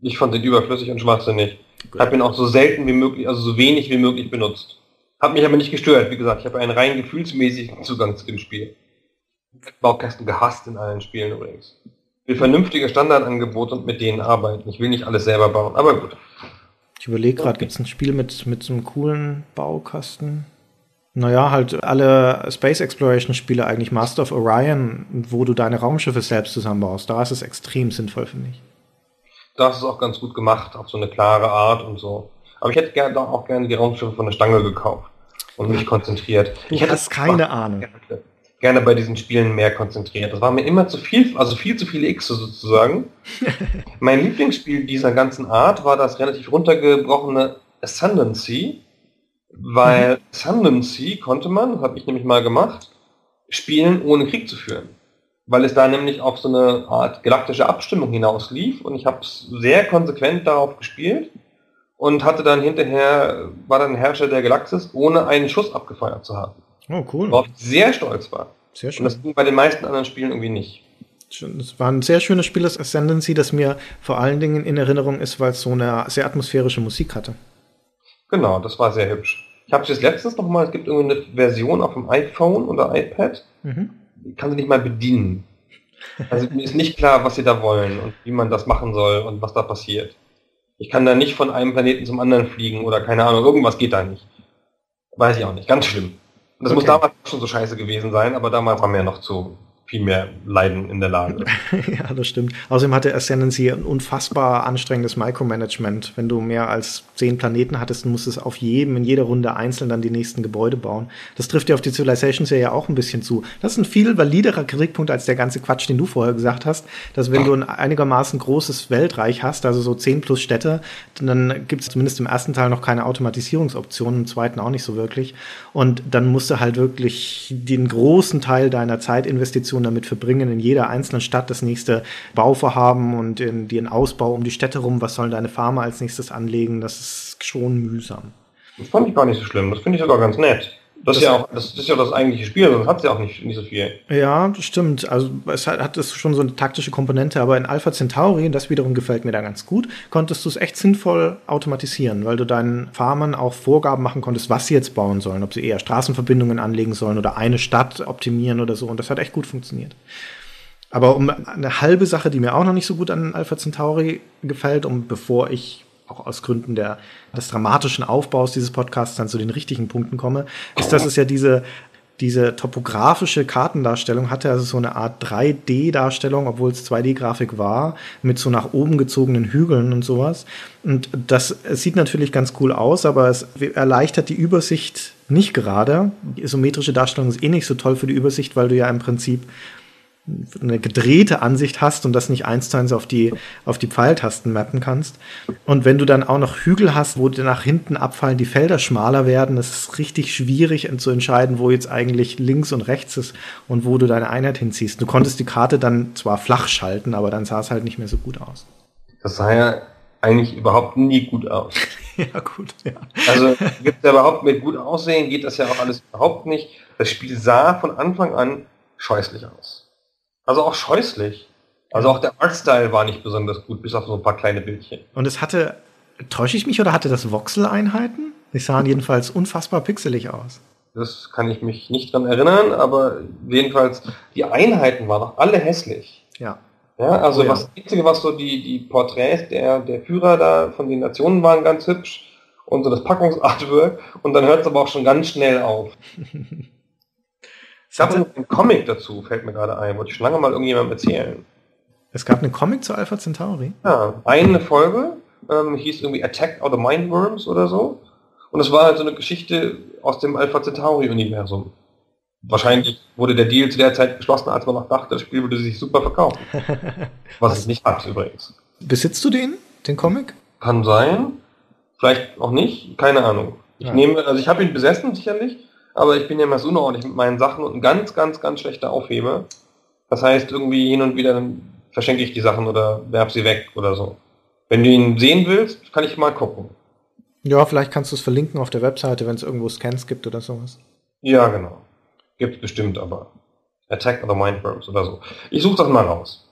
Ich fand den überflüssig und schwachsinnig. Hab ihn auch so selten wie möglich, also so wenig wie möglich benutzt. Hat mich aber nicht gestört. Wie gesagt, ich habe einen rein gefühlsmäßigen Zugang zu dem Spiel. Baukästen gehasst in allen Spielen übrigens. Ich will vernünftige Standardangebote und mit denen arbeiten. Ich will nicht alles selber bauen, aber gut. Ich überlege gerade, gibt es ein Spiel mit, mit so einem coolen Baukasten? Naja, halt alle Space Exploration Spiele eigentlich Master of Orion, wo du deine Raumschiffe selbst zusammenbaust. Da ist es extrem sinnvoll, finde ich. Das ist auch ganz gut gemacht, auf so eine klare Art und so. Aber ich hätte gerne auch gerne die Raumschiffe von der Stange gekauft und mich konzentriert. Du ich hätte hast keine Ahnung. Gerne, gerne bei diesen Spielen mehr konzentriert. Das war mir immer zu viel, also viel zu viele X sozusagen. mein Lieblingsspiel dieser ganzen Art war das relativ runtergebrochene Ascendancy, weil Ascendancy konnte man, habe ich nämlich mal gemacht, spielen ohne Krieg zu führen. Weil es da nämlich auf so eine Art galaktische Abstimmung hinauslief und ich habe es sehr konsequent darauf gespielt und hatte dann hinterher, war dann Herrscher der Galaxis, ohne einen Schuss abgefeuert zu haben. Oh, cool. Worauf ich sehr stolz war. Sehr Und schön. das ging bei den meisten anderen Spielen irgendwie nicht. Es war ein sehr schönes Spiel, das Ascendancy, das mir vor allen Dingen in Erinnerung ist, weil es so eine sehr atmosphärische Musik hatte. Genau, das war sehr hübsch. Ich habe es jetzt letztens noch mal, es gibt irgendwie eine Version auf dem iPhone oder iPad, Mhm. die kann sie nicht mal bedienen. Also mir ist nicht klar, was sie da wollen und wie man das machen soll und was da passiert. Ich kann da nicht von einem Planeten zum anderen fliegen oder keine Ahnung, irgendwas geht da nicht. Weiß ich auch nicht, ganz schlimm. Und das muss Okay. damals schon so scheiße gewesen sein, aber damals war mir noch zu viel mehr Leiden in der Lage. ja, das stimmt. Außerdem hatte Ascendancy ein unfassbar anstrengendes Micromanagement. Wenn du mehr als zehn Planeten hattest, musstest du auf jedem, in jeder Runde einzeln dann die nächsten Gebäude bauen. Das trifft ja auf die Civilization-Serie auch ein bisschen zu. Das ist ein viel validerer Kritikpunkt als der ganze Quatsch, den du vorher gesagt hast, dass wenn du ein einigermaßen großes Weltreich hast, also so zehn plus Städte, dann gibt es zumindest im ersten Teil noch keine Automatisierungsoptionen, im zweiten auch nicht so wirklich. Und dann musst du halt wirklich den großen Teil deiner Zeitinvestition damit verbringen, in jeder einzelnen Stadt das nächste Bauvorhaben und in den Ausbau um die Städte rum, was sollen deine Farmer als nächstes anlegen, das ist schon mühsam. Das fand ich gar nicht so schlimm, das finde ich sogar ganz nett. Das, ist ja auch das ist ja das eigentliche Spiel, sonst hat es ja auch nicht, nicht so viel. Ja, das stimmt. Also es hat, hat es schon so eine taktische Komponente, aber in Alpha Centauri, das wiederum gefällt mir da ganz gut, konntest du es echt sinnvoll automatisieren, weil du deinen Farmern auch Vorgaben machen konntest, was sie jetzt bauen sollen, ob sie eher Straßenverbindungen anlegen sollen oder eine Stadt optimieren oder so. Und das hat echt gut funktioniert. Aber um eine halbe Sache, die mir auch noch nicht so gut an Alpha Centauri gefällt, um bevor ich auch aus Gründen der, des dramatischen Aufbaus dieses Podcasts dann zu den richtigen Punkten komme, ist, dass es ja diese, diese topografische Kartendarstellung hatte, also so eine Art 3D-Darstellung, obwohl es 2D-Grafik war, mit so nach oben gezogenen Hügeln und sowas. Und das sieht natürlich ganz cool aus, aber es erleichtert die Übersicht nicht gerade. Die isometrische Darstellung ist eh nicht so toll für die Übersicht, weil du ja im Prinzip eine gedrehte Ansicht hast und das nicht eins zu eins auf die, auf die Pfeiltasten mappen kannst. Und wenn du dann auch noch Hügel hast, wo dir nach hinten abfallen, die Felder schmaler werden, das ist richtig schwierig zu entscheiden, wo jetzt eigentlich links und rechts ist und wo du deine Einheit hinziehst. Du konntest die Karte dann zwar flach schalten, aber dann sah es halt nicht mehr so gut aus. Das sah ja eigentlich überhaupt nie gut aus. ja, gut, ja. Also gibt es ja überhaupt mit gut aussehen, geht das ja auch alles überhaupt nicht. Das Spiel sah von Anfang an scheußlich aus. Also auch scheußlich. Also auch der Artstyle war nicht besonders gut, bis auf so ein paar kleine Bildchen. Und es hatte, täusche ich mich oder hatte das Voxel-Einheiten? Die sahen jedenfalls unfassbar pixelig aus. Das kann ich mich nicht dran erinnern, aber jedenfalls, die Einheiten waren doch alle hässlich. Ja. Ja, also Oh ja. was, das Einzige, was so die, die Porträts der, der Führer da von den Nationen waren ganz hübsch und so das Packungsartwork und dann hört es aber auch schon ganz schnell auf. Es gab noch einen Comic dazu, fällt mir gerade ein, wollte ich schon lange mal irgendjemandem erzählen. Es gab einen Comic zu Alpha Centauri. Ja, eine Folge ähm, hieß irgendwie Attack of the Mindworms oder so. Und es war halt so eine Geschichte aus dem Alpha Centauri-Universum. Wahrscheinlich wurde der Deal zu der Zeit geschlossen, als man noch dachte, das Spiel würde sich super verkaufen. Was es nicht hat übrigens. Besitzt du den, den Comic? Kann sein, vielleicht auch nicht, keine Ahnung. Ich Ja. nehme, also ich habe ihn besessen sicherlich, aber ich bin ja immer so unordentlich mit meinen Sachen und ein ganz, ganz, ganz schlechter Aufheber. Das heißt, irgendwie hin und wieder verschenke ich die Sachen oder werf sie weg oder so. Wenn du ihn sehen willst, kann ich mal gucken. Ja, vielleicht kannst du es verlinken auf der Webseite, wenn es irgendwo Scans gibt oder sowas. Ja, genau. Gibt's bestimmt, aber Attack of the Mindworms oder so. Ich suche das mal raus.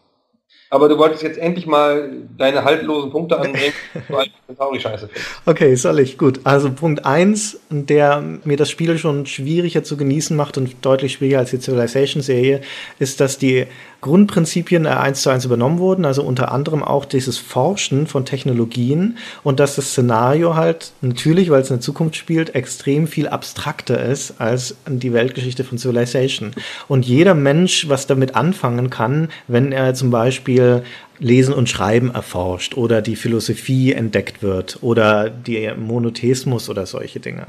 Aber du wolltest jetzt endlich mal deine haltlosen Punkte anbringen, Centauri-Scheiße findest. Okay, soll ich. Gut. Also Punkt eins, der mir das Spiel schon schwieriger zu genießen macht und deutlich schwieriger als die Civilization-Serie, ist, dass die Grundprinzipien äh, eins zu eins übernommen wurden, also unter anderem auch dieses Forschen von Technologien und dass das Szenario halt natürlich, weil es in der Zukunft spielt, extrem viel abstrakter ist als die Weltgeschichte von Civilization. Und jeder Mensch, was damit anfangen kann, wenn er zum Beispiel Lesen und Schreiben erforscht oder die Philosophie entdeckt wird oder der Monotheismus oder solche Dinge.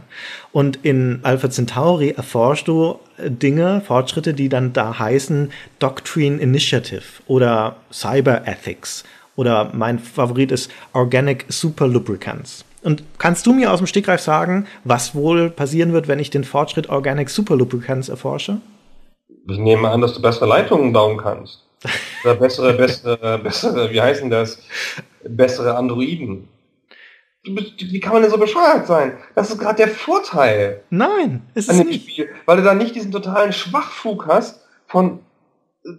Und in Alpha Centauri erforschst du äh, Dinge, Fortschritte, die dann da heißen Doctrine Initiative oder Cyber Ethics oder mein Favorit ist Organic Super Lubricants. Und kannst du mir aus dem Stegreif sagen, was wohl passieren wird, wenn ich den Fortschritt Organic Super Lubricants erforsche? Ich nehme an, dass du bessere Leitungen bauen kannst. Oder bessere, bessere, bessere, wie heißen das? Bessere Androiden. Wie kann man denn so bescheuert sein? Das ist gerade der Vorteil Nein, ist an es dem nicht. Spiel, weil du da nicht diesen totalen Schwachfug hast von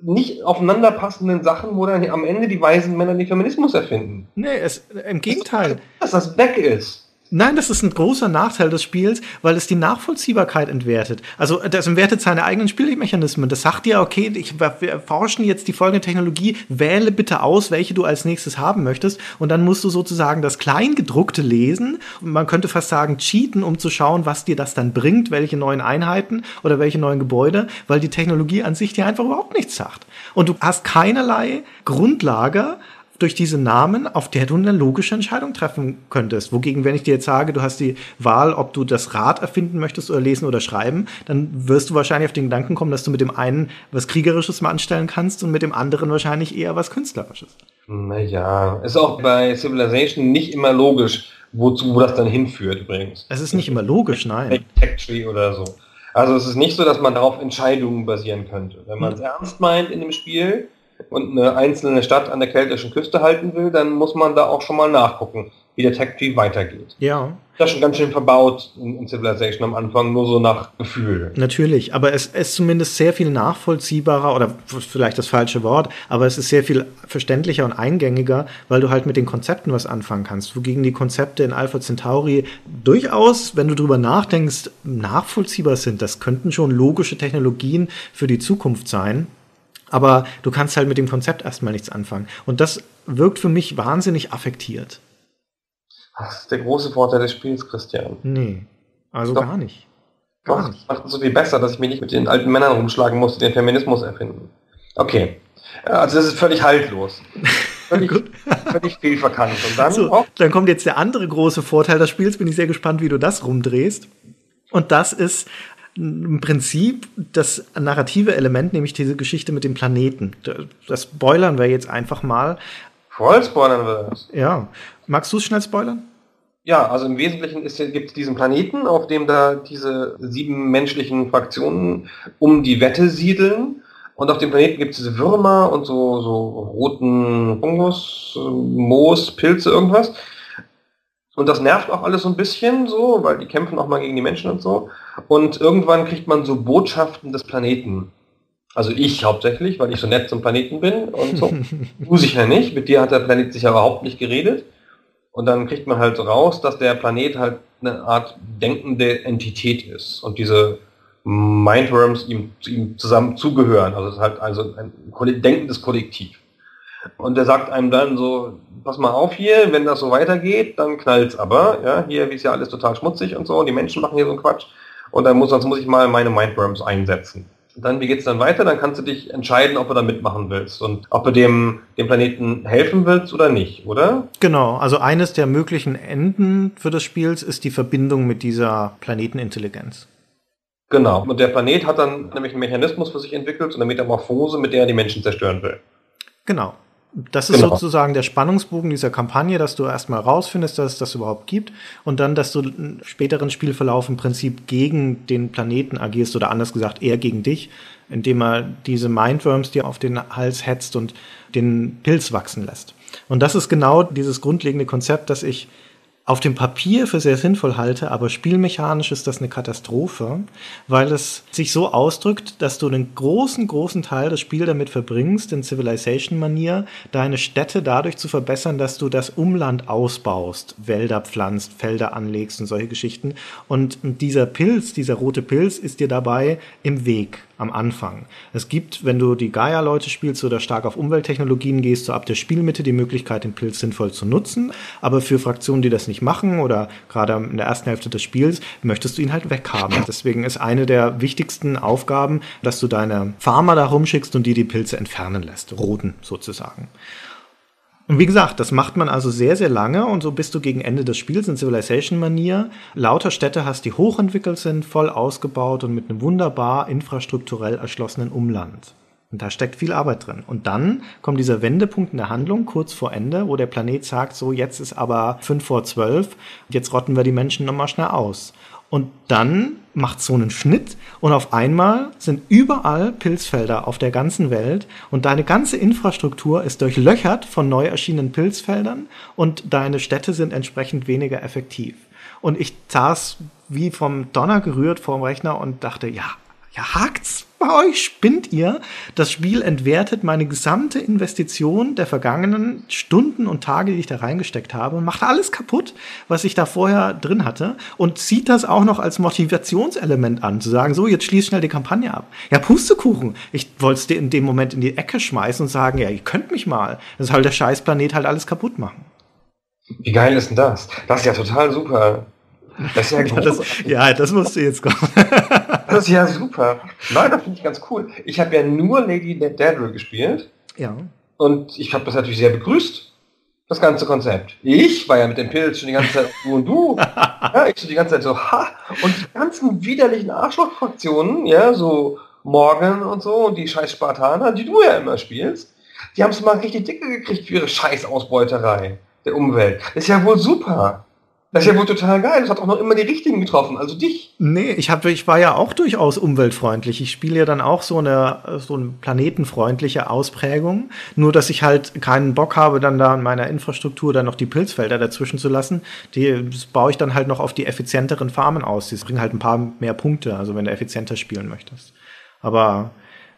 nicht aufeinander passenden Sachen, wo dann am Ende die weisen Männer den Feminismus erfinden. Nee, es, im Gegenteil. Dass das weg ist. Nein, das ist ein großer Nachteil des Spiels, weil es die Nachvollziehbarkeit entwertet. Also das entwertet seine eigenen Spielmechanismen. Das sagt dir, okay, ich, wir erforschen jetzt die folgende Technologie, wähle bitte aus, welche du als nächstes haben möchtest. Und dann musst du sozusagen das Kleingedruckte lesen. Und man könnte fast sagen, cheaten, um zu schauen, was dir das dann bringt, welche neuen Einheiten oder welche neuen Gebäude, weil die Technologie an sich dir einfach überhaupt nichts sagt. Und du hast keinerlei Grundlage, durch diese Namen, auf der du eine logische Entscheidung treffen könntest. Wogegen, wenn ich dir jetzt sage, du hast die Wahl, ob du das Rad erfinden möchtest oder lesen oder schreiben, dann wirst du wahrscheinlich auf den Gedanken kommen, dass du mit dem einen was Kriegerisches mal anstellen kannst und mit dem anderen wahrscheinlich eher was Künstlerisches. Naja, ist auch bei Civilization nicht immer logisch, wozu wo das dann hinführt übrigens. Es ist nicht immer logisch, nein. Tree oder so. Also es ist nicht so, dass man darauf Entscheidungen basieren könnte. Wenn man es ernst meint in dem Spiel, und eine einzelne Stadt an der keltischen Küste halten will, dann muss man da auch schon mal nachgucken, wie der Tech-Tree weitergeht. Ja. Das ist schon ganz schön verbaut in, Civilization am Anfang, nur so nach Gefühl. Natürlich, aber es ist zumindest sehr viel nachvollziehbarer oder vielleicht das falsche Wort, aber es ist sehr viel verständlicher und eingängiger, weil du halt mit den Konzepten was anfangen kannst. Wogegen die Konzepte in Alpha Centauri durchaus, wenn du drüber nachdenkst, nachvollziehbar sind. Das könnten schon logische Technologien für die Zukunft sein. Aber du kannst halt mit dem Konzept erstmal nichts anfangen. Und das wirkt für mich wahnsinnig affektiert. Das ist der große Vorteil des Spiels, Christian. Nee, also Doch. gar nicht. Doch, Gar das macht es so viel besser, dass ich mich nicht mit den alten Männern rumschlagen muss, die den Feminismus erfinden. Okay. Äh, Also das ist völlig haltlos. Völlig, völlig fehlverkannt. Und dann So, dann kommt jetzt der andere große Vorteil des Spiels. Bin ich sehr gespannt, wie du das rumdrehst. Und das ist im Prinzip das narrative Element, nämlich diese Geschichte mit dem Planeten. Das spoilern wir jetzt einfach mal. voll spoilern wir das. Ja. Magst du es schnell spoilern? Ja, also im Wesentlichen gibt es diesen Planeten, auf dem da diese sieben menschlichen Fraktionen um die Wette siedeln. Und auf dem Planeten gibt es diese Würmer und so, so roten Fungus, äh, Moos, Pilze, irgendwas. Und das nervt auch alles so ein bisschen so, weil die kämpfen auch mal gegen die Menschen und so. Und irgendwann kriegt man so Botschaften des Planeten. Also ich hauptsächlich, weil ich so nett zum Planeten bin und so. du sicher nicht. Mit dir hat der Planet sicher überhaupt nicht geredet. Und dann kriegt man halt so raus, dass der Planet halt eine Art denkende Entität ist. Und diese Mindworms ihm, ihm zusammen zugehören. Also es ist halt also ein denkendes Kollektiv. Und der sagt einem dann so, pass mal auf hier, wenn das so weitergeht, dann knallt's aber. Ja, hier ist ja alles total schmutzig und so, und die Menschen machen hier so einen Quatsch. Und dann muss, sonst muss ich mal meine Mindworms einsetzen. Und dann, wie geht's dann weiter? Dann kannst du dich entscheiden, ob du da mitmachen willst und ob du dem, dem Planeten helfen willst oder nicht, oder? Genau, also eines der möglichen Enden für das Spiels ist die Verbindung mit dieser Planetenintelligenz. Genau. Und der Planet hat dann nämlich einen Mechanismus für sich entwickelt, so eine Metamorphose, mit der er die Menschen zerstören will. Genau. Das ist Genau. sozusagen der Spannungsbogen dieser Kampagne, dass du erstmal rausfindest, dass es das überhaupt gibt und dann, dass du im späteren Spielverlauf im Prinzip gegen den Planeten agierst oder anders gesagt eher gegen dich, indem er diese Mindworms dir auf den Hals hetzt und den Pilz wachsen lässt. Und das ist genau dieses grundlegende Konzept, das ich auf dem Papier für sehr sinnvoll halte, aber spielmechanisch ist das eine Katastrophe, weil es sich so ausdrückt, dass du einen großen, großen Teil des Spiels damit verbringst, in Civilization-Manier, deine Städte dadurch zu verbessern, dass du das Umland ausbaust, Wälder pflanzt, Felder anlegst und solche Geschichten. Und dieser Pilz, dieser rote Pilz ist dir dabei im Weg am Anfang. Es gibt, wenn du die Gaia-Leute spielst oder stark auf Umwelttechnologien gehst, so ab der Spielmitte die Möglichkeit, den Pilz sinnvoll zu nutzen. Aber für Fraktionen, die das nicht machen oder gerade in der ersten Hälfte des Spiels, möchtest du ihn halt weghaben. Deswegen ist eine der wichtigsten Aufgaben, dass du deine Farmer da rumschickst und die die Pilze entfernen lässt. Roten sozusagen. Und wie gesagt, das macht man also sehr, sehr lange und so bist du gegen Ende des Spiels in Civilization-Manier lauter Städte hast, die hochentwickelt sind, voll ausgebaut und mit einem wunderbar infrastrukturell erschlossenen Umland. Und da steckt viel Arbeit drin. Und dann kommt dieser Wendepunkt in der Handlung kurz vor Ende, wo der Planet sagt, so jetzt ist aber fünf vor zwölf, jetzt rotten wir die Menschen nochmal schnell aus. Und dann macht so einen Schnitt und auf einmal sind überall Pilzfelder auf der ganzen Welt und deine ganze Infrastruktur ist durchlöchert von neu erschienenen Pilzfeldern und deine Städte sind entsprechend weniger effektiv. Und ich saß wie vom Donner gerührt vor dem Rechner und dachte, ja, ja, hakt's bei euch? Spinnt ihr? Das Spiel entwertet meine gesamte Investition der vergangenen Stunden und Tage, die ich da reingesteckt habe und macht alles kaputt, was ich da vorher drin hatte und zieht das auch noch als Motivationselement an, zu sagen, so, jetzt schließ schnell die Kampagne ab. Ja, Pustekuchen. Ich wollte es dir in dem Moment in die Ecke schmeißen und sagen, ja, ihr könnt mich mal. Das soll der Scheißplanet halt alles kaputt machen. Wie geil ist denn das? Das ist ja total super. Das ist ja, Ja, das, ja, das musst du jetzt kommen. Das ist ja super. Nein, das finde ich ganz cool. Ich habe ja nur Lady Daedra gespielt Ja. und ich habe das natürlich sehr begrüßt, das ganze Konzept. Ich war ja mit dem Pilz schon die ganze Zeit du und du. Ja, ich schon die ganze Zeit so, ha! Und die ganzen widerlichen Arschlochfraktionen, ja, so Morgan und so und die scheiß Spartaner, die du ja immer spielst, die haben es mal richtig dicke gekriegt für ihre scheiß Ausbeuterei der Umwelt. Ist ja wohl super. Das ist ja wohl total geil. Das hat auch noch immer die richtigen getroffen, also dich. Nee, ich, hab, ich war ja auch durchaus umweltfreundlich. Ich spiele ja dann auch so eine, so eine planetenfreundliche Ausprägung. Nur, dass ich halt keinen Bock habe, dann da in meiner Infrastruktur dann noch die Pilzfelder dazwischen zu lassen. Die baue ich dann halt noch auf die effizienteren Farmen aus. Die bringen halt ein paar mehr Punkte, also wenn du effizienter spielen möchtest. Aber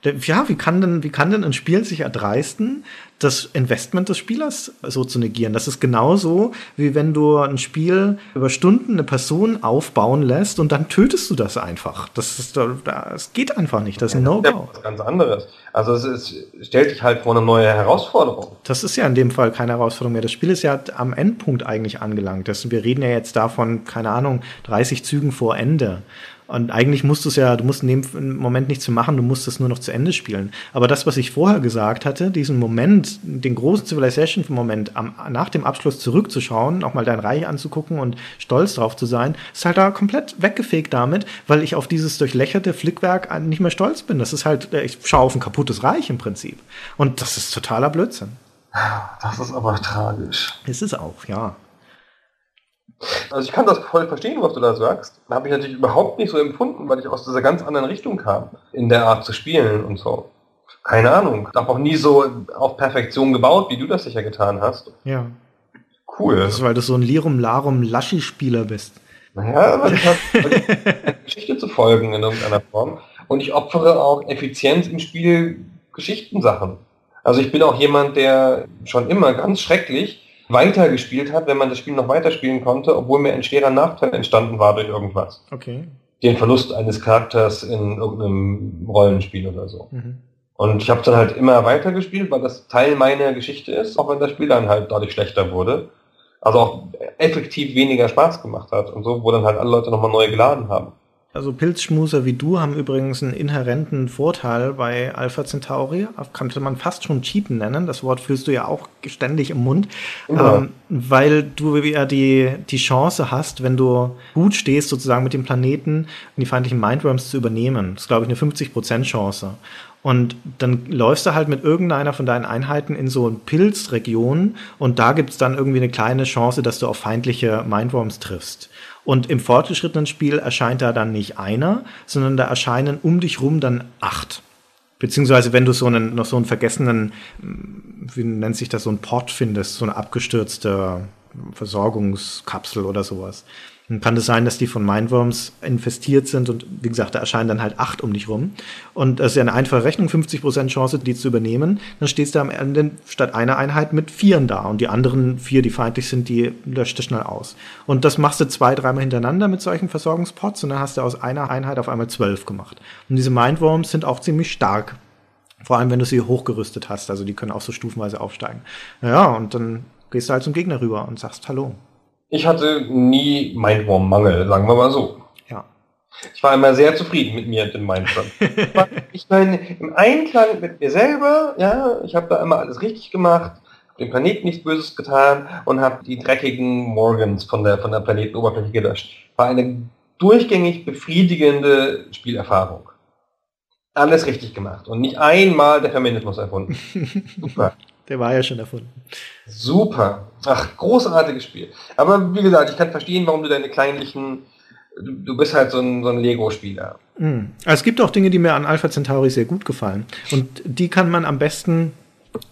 ja, wie kann denn, wie kann denn ein Spiel sich erdreisten, das Investment des Spielers so zu negieren? Das ist genauso, wie wenn du ein Spiel über Stunden eine Person aufbauen lässt und dann tötest du das einfach. Das, ist, das geht einfach nicht. Das ist ein No-Go. Ja, was ganz anderes. Also es, ist, stellt dich halt vor eine neue Herausforderung. Das ist ja in dem Fall keine Herausforderung mehr. Das Spiel ist ja am Endpunkt eigentlich angelangt. Das, wir reden ja jetzt davon, keine Ahnung, 30 Zügen vor Ende. Und eigentlich musst du es ja, du musst in dem Moment nichts zu machen, du musst es nur noch zu Ende spielen. Aber das, was ich vorher gesagt hatte, diesen Moment, den großen Civilization-Moment, nach dem Abschluss zurückzuschauen, auch mal dein Reich anzugucken und stolz drauf zu sein, ist halt da komplett weggefegt damit, weil ich auf dieses durchlöcherte Flickwerk nicht mehr stolz bin. Das ist halt, ich schaue auf ein kaputtes Reich im Prinzip. Und das ist totaler Blödsinn. Das ist aber tragisch. Ist es auch, ja. Also ich kann das voll verstehen, was du da sagst. Da habe ich natürlich überhaupt nicht so empfunden, weil ich aus dieser ganz anderen Richtung kam, in der Art zu spielen und so. Keine Ahnung. Ich habe auch nie so auf Perfektion gebaut, wie du das sicher getan hast. Ja. Cool. Das ist, weil du so ein Lirum Larum Laschi-Spieler bist. Naja, weil ich habe eine Geschichte zu folgen in irgendeiner Form. Und ich opfere auch Effizienz im Spiel Geschichtensachen. Also ich bin auch jemand, der schon immer ganz schrecklich weitergespielt hat, wenn man das Spiel noch weiterspielen konnte, obwohl mir ein schwerer Nachteil entstanden war durch irgendwas. Okay. Den Verlust eines Charakters in irgendeinem Rollenspiel oder so. Mhm. Und ich habe dann halt immer weitergespielt, weil das Teil meiner Geschichte ist, auch wenn das Spiel dann halt dadurch schlechter wurde. Also auch effektiv weniger Spaß gemacht hat und so, wo dann halt alle Leute nochmal neu geladen haben. Also Pilzschmuser wie du haben übrigens einen inhärenten Vorteil bei Alpha Centauri. Könnte man fast schon Cheaten nennen. Das Wort fühlst du ja auch ständig im Mund. Ja. Ähm, weil du ja die, die Chance hast, wenn du gut stehst, sozusagen mit dem Planeten die feindlichen Mindworms zu übernehmen. Das ist, glaube ich, eine 50% Chance. Und dann läufst du halt mit irgendeiner von deinen Einheiten in so eine Pilzregion und da gibt's dann irgendwie eine kleine Chance, dass du auf feindliche Mindworms triffst. Und im fortgeschrittenen Spiel erscheint da dann nicht einer, sondern da erscheinen um dich rum dann acht. Beziehungsweise wenn du so einen, noch so einen vergessenen, wie nennt sich das, so ein Port findest, so eine abgestürzte Versorgungskapsel oder sowas. Dann kann es sein, dass die von Mindworms infestiert sind und wie gesagt, da erscheinen dann halt acht um dich rum. Und das ist ja eine einfache Rechnung, 50% Chance, die zu übernehmen. Dann stehst du am Ende statt einer Einheit mit vieren da und die anderen vier, die feindlich sind, die löscht du schnell aus. Und das machst du zwei, dreimal hintereinander mit solchen Versorgungspots und dann hast du aus einer Einheit auf einmal zwölf gemacht. Und diese Mindworms sind auch ziemlich stark. Vor allem, wenn du sie hochgerüstet hast. Also die können auch so stufenweise aufsteigen. Ja, und dann gehst du halt zum Gegner rüber und sagst Hallo. Ich hatte nie Mindworm-Mangel, sagen wir mal so. Ja. Ich war immer sehr zufrieden mit mir und dem Mindworm. ich meine, im Einklang mit mir selber, ja, ich habe da immer alles richtig gemacht, dem Planeten nichts Böses getan und habe die dreckigen Morgans von der, von der Planetenoberfläche gelöscht. War eine durchgängig befriedigende Spielerfahrung. Alles richtig gemacht und nicht einmal der Feminismus erfunden. Super. Der war ja schon erfunden. Super. Ach, großartiges Spiel. Aber wie gesagt, ich kann verstehen, warum du deine kleinlichen. Du, bist halt so ein, so ein Lego-Spieler. Mhm. Es gibt auch Dinge, die mir an Alpha Centauri sehr gut gefallen. Und die kann man am besten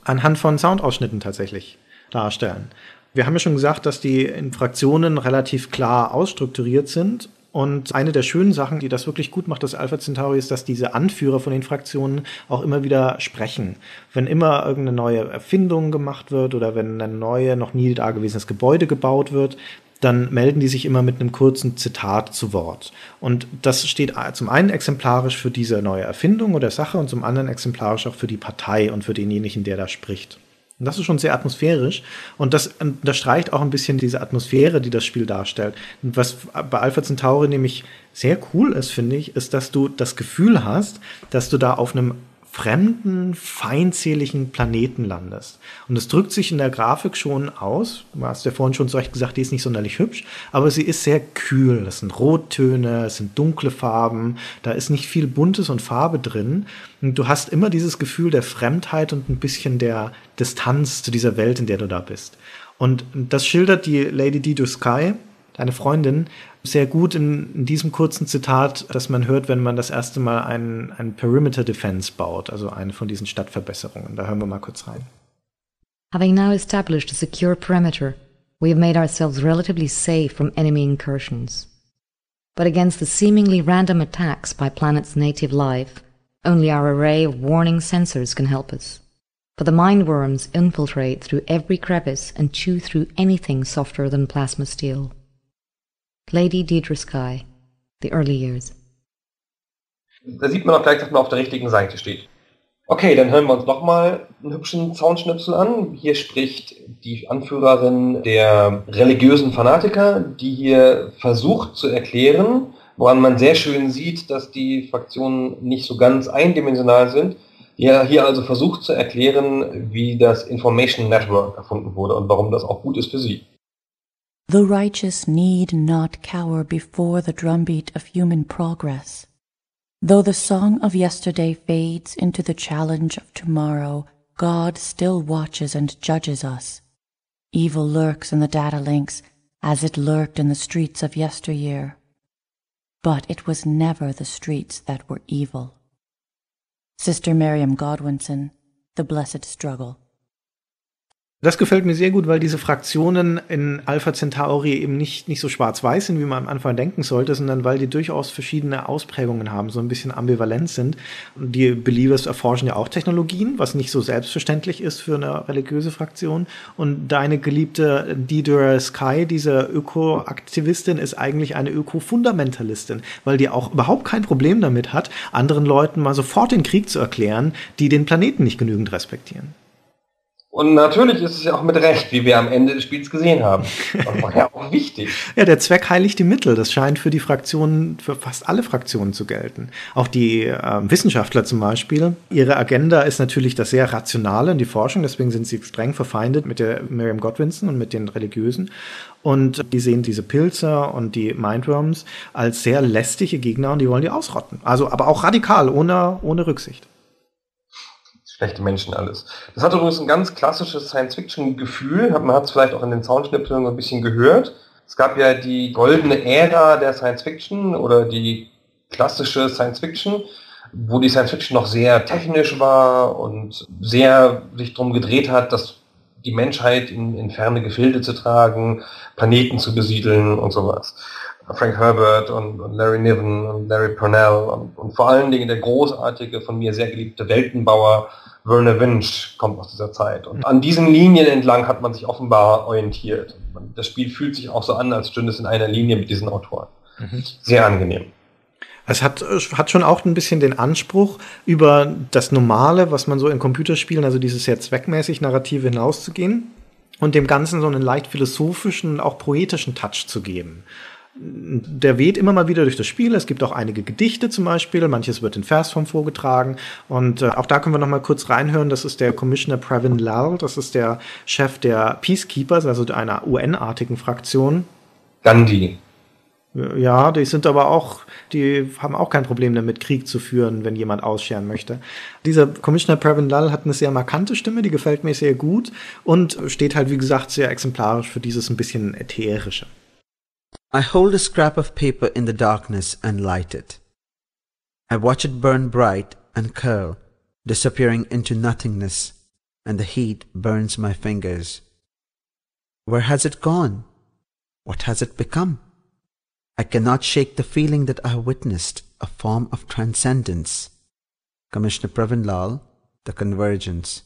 anhand von Soundausschnitten tatsächlich darstellen. Wir haben ja schon gesagt, dass die in Fraktionen relativ klar ausstrukturiert sind und eine der schönen Sachen, die das wirklich gut macht, das Alpha Centauri, ist, dass diese Anführer von den Fraktionen auch immer wieder sprechen. Wenn immer irgendeine neue Erfindung gemacht wird oder wenn ein neue, noch nie dagewesenes Gebäude gebaut wird, dann melden die sich immer mit einem kurzen Zitat zu Wort. Und das steht zum einen exemplarisch für diese neue Erfindung oder Sache und zum anderen exemplarisch auch für die Partei und für denjenigen, der da spricht. Und das ist schon sehr atmosphärisch und das unterstreicht auch ein bisschen diese Atmosphäre, die das Spiel darstellt. Und was bei Alpha Centauri nämlich sehr cool ist, finde ich, ist, dass du das Gefühl hast, dass du da auf einem fremden, feindseligen Planeten landest. Und es drückt sich in der Grafik schon aus. Du hast ja vorhin schon zu Recht gesagt, die ist nicht sonderlich hübsch, aber sie ist sehr kühl. Das sind Rottöne, es sind dunkle Farben, da ist nicht viel Buntes und Farbe drin. Und du hast immer dieses Gefühl der Fremdheit und ein bisschen der Distanz zu dieser Welt, in der du da bist. Und das schildert die Lady D. Sky deine Freundin, sehr gut in, in, diesem kurzen Zitat, das man hört, wenn man das erste Mal einen, einen Perimeter Defense baut, also eine von diesen Stadtverbesserungen. Da hören wir mal kurz rein. Having now established a secure perimeter, we have made ourselves relatively safe from enemy incursions. But against the seemingly random attacks by planet's native life, only our array of warning sensors can help us. For the mind worms infiltrate through every crevice and chew through anything softer than plasma steel. Lady Deidre Sky, The Early Years. Da sieht man auch gleich, dass man auf der richtigen Seite steht. Okay, dann hören wir uns nochmal einen hübschen Soundschnipsel an. Hier spricht die Anführerin der religiösen Fanatiker, die hier versucht zu erklären, woran man sehr schön sieht, dass die Fraktionen nicht so ganz eindimensional sind. Die hier also versucht zu erklären, wie das Information Network erfunden wurde und warum das auch gut ist für sie. The righteous need not cower before the drumbeat of human progress. Though the song of yesterday fades into the challenge of tomorrow, God still watches and judges us. Evil lurks in the data links as it lurked in the streets of yesteryear. But it was never the streets that were evil. Sister Miriam Godwinson, The Blessed Struggle. Das gefällt mir sehr gut, weil diese Fraktionen in Alpha Centauri eben nicht, nicht so schwarz-weiß sind, wie man am Anfang denken sollte, sondern weil die durchaus verschiedene Ausprägungen haben, so ein bisschen ambivalent sind. Die Believers erforschen ja auch Technologien, was nicht so selbstverständlich ist für eine religiöse Fraktion. Und deine geliebte Deidre Sky, diese Ökoaktivistin, ist eigentlich eine Öko-Fundamentalistin, weil die auch überhaupt kein Problem damit hat, anderen Leuten mal sofort den Krieg zu erklären, die den Planeten nicht genügend respektieren. Und natürlich ist es ja auch mit Recht, wie wir am Ende des Spiels gesehen haben. Das war ja auch wichtig. ja, der Zweck heiligt die Mittel. Das scheint für die Fraktionen, für fast alle Fraktionen zu gelten. Auch die äh, Wissenschaftler zum Beispiel. Ihre Agenda ist natürlich das sehr Rationale und die Forschung. Deswegen sind sie streng verfeindet mit der Miriam Godwinson und mit den Religiösen. Und die sehen diese Pilze und die Mindworms als sehr lästige Gegner und die wollen die ausrotten. Also, aber auch radikal, ohne, ohne Rücksicht schlechte Menschen alles. Das hat übrigens ein ganz klassisches Science-Fiction-Gefühl, man hat es vielleicht auch in den Soundschnipseln ein bisschen gehört. Es gab ja die goldene Ära der Science-Fiction oder die klassische Science-Fiction, wo die Science-Fiction noch sehr technisch war und sehr sich darum gedreht hat, dass die Menschheit in, in ferne Gefilde zu tragen, Planeten zu besiedeln und sowas. Frank Herbert und, und Larry Niven und Larry Purnell und, und, vor allen Dingen der großartige, von mir sehr geliebte Weltenbauer Werner Winch kommt aus dieser Zeit. Und an diesen Linien entlang hat man sich offenbar orientiert. Das Spiel fühlt sich auch so an, als stünde es in einer Linie mit diesen Autoren. Mhm. Sehr angenehm. Es hat, hat schon auch ein bisschen den Anspruch, über das Normale, was man so in Computerspielen, also dieses sehr zweckmäßig Narrative hinauszugehen und dem Ganzen so einen leicht philosophischen, auch poetischen Touch zu geben der weht immer mal wieder durch das Spiel. Es gibt auch einige Gedichte zum Beispiel, manches wird in Versform vorgetragen. Und äh, auch da können wir noch mal kurz reinhören. Das ist der Commissioner Previn Lal, das ist der Chef der Peacekeepers, also einer UN-artigen Fraktion. Gandhi. Ja, die sind aber auch, die haben auch kein Problem damit, Krieg zu führen, wenn jemand ausscheren möchte. Dieser Commissioner Previn Lal hat eine sehr markante Stimme, die gefällt mir sehr gut und steht halt, wie gesagt, sehr exemplarisch für dieses ein bisschen ätherische. I hold a scrap of paper in the darkness and light it. I watch it burn bright and curl, disappearing into nothingness, and the heat burns my fingers. Where has it gone? What has it become? I cannot shake the feeling that I have witnessed a form of transcendence. Commissioner Pravin Lal, The Convergence.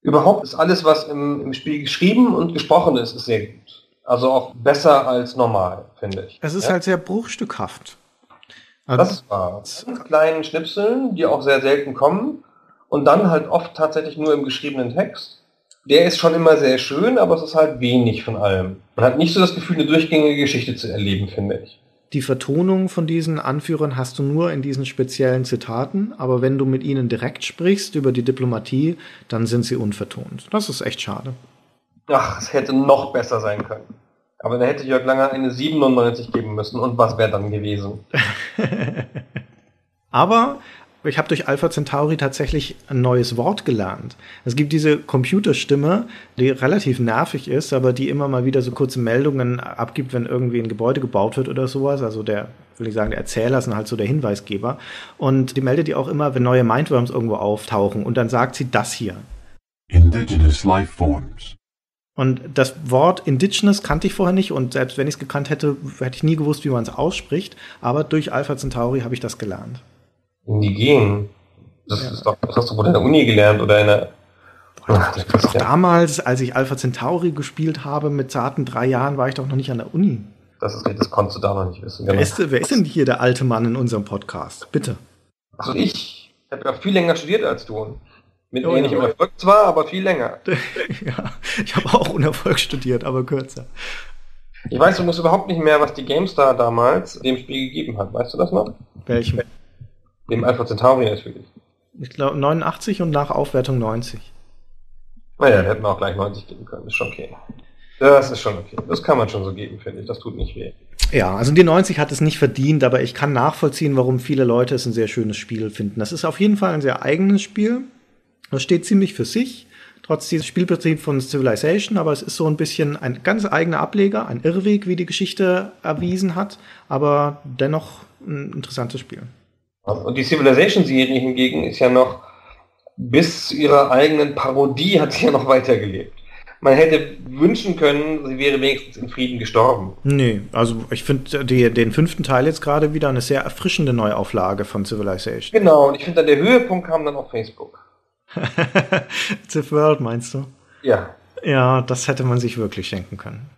Überhaupt ist alles, was im, im Spiel geschrieben und gesprochen ist, ist sehr gut. Also auch besser als normal, finde ich. Es ist ja? halt sehr bruchstückhaft. Also das ist wahr. Ganz kleinen Schnipseln, die auch sehr selten kommen und dann halt oft tatsächlich nur im geschriebenen Text. Der ist schon immer sehr schön, aber es ist halt wenig von allem. Man hat nicht so das Gefühl, eine durchgängige Geschichte zu erleben, finde ich. Die Vertonung von diesen Anführern hast du nur in diesen speziellen Zitaten, aber wenn du mit ihnen direkt sprichst über die Diplomatie, dann sind sie unvertont. Das ist echt schade. Ach, es hätte noch besser sein können. Aber dann hätte Jörg Langer eine 97 geben müssen und was wäre dann gewesen? Aber ich habe durch Alpha Centauri tatsächlich ein neues Wort gelernt. Es gibt diese Computerstimme, die relativ nervig ist, aber die immer mal wieder so kurze Meldungen abgibt, wenn irgendwie ein Gebäude gebaut wird oder sowas. Also der, will ich sagen, der Erzähler ist halt so der Hinweisgeber. Und die meldet die auch immer, wenn neue Mindworms irgendwo auftauchen. Und dann sagt sie das hier. Indigenous life forms. Und das Wort Indigenous kannte ich vorher nicht und selbst wenn ich es gekannt hätte, hätte ich nie gewusst, wie man es ausspricht. Aber durch Alpha Centauri habe ich das gelernt. Indigen. Das, ist doch, das hast du wohl in der Uni gelernt oder in der. Ach, das doch damals, als ich Alpha Centauri gespielt habe, mit zarten drei Jahren, war ich doch noch nicht an der Uni. Das, ist, das konntest du da noch nicht wissen. Genau. Wer, ist, wer ist denn hier der alte Mann in unserem Podcast? Bitte. Also ich habe ja viel länger studiert als du. Mit oh, ähnlichem ja. Erfolg zwar, aber viel länger. ja, ich habe auch Unerfolg studiert, aber kürzer. Ich weiß, du musst überhaupt nicht mehr, was die GameStar damals dem Spiel gegeben hat. Weißt du das noch? Welchem? Dem Alpha Centauri natürlich. Ich glaube 89 und nach Aufwertung 90. Naja, da hätten wir auch gleich 90 geben können. Ist schon okay. Das ist schon okay. Das kann man schon so geben, finde ich. Das tut nicht weh. Ja, also die 90 hat es nicht verdient, aber ich kann nachvollziehen, warum viele Leute es ein sehr schönes Spiel finden. Das ist auf jeden Fall ein sehr eigenes Spiel. Das steht ziemlich für sich, trotz dieses Spielprinzip von Civilization, aber es ist so ein bisschen ein ganz eigener Ableger, ein Irrweg, wie die Geschichte erwiesen hat, aber dennoch ein interessantes Spiel. Und die Civilization-Serie hingegen ist ja noch bis zu ihrer eigenen Parodie hat sie ja noch weitergelebt. Man hätte wünschen können, sie wäre wenigstens in Frieden gestorben. Nee, also ich finde den fünften Teil jetzt gerade wieder eine sehr erfrischende Neuauflage von Civilization. Genau, und ich finde dann der Höhepunkt kam dann auf Facebook. Civ World meinst du? Ja. Ja, das hätte man sich wirklich schenken können.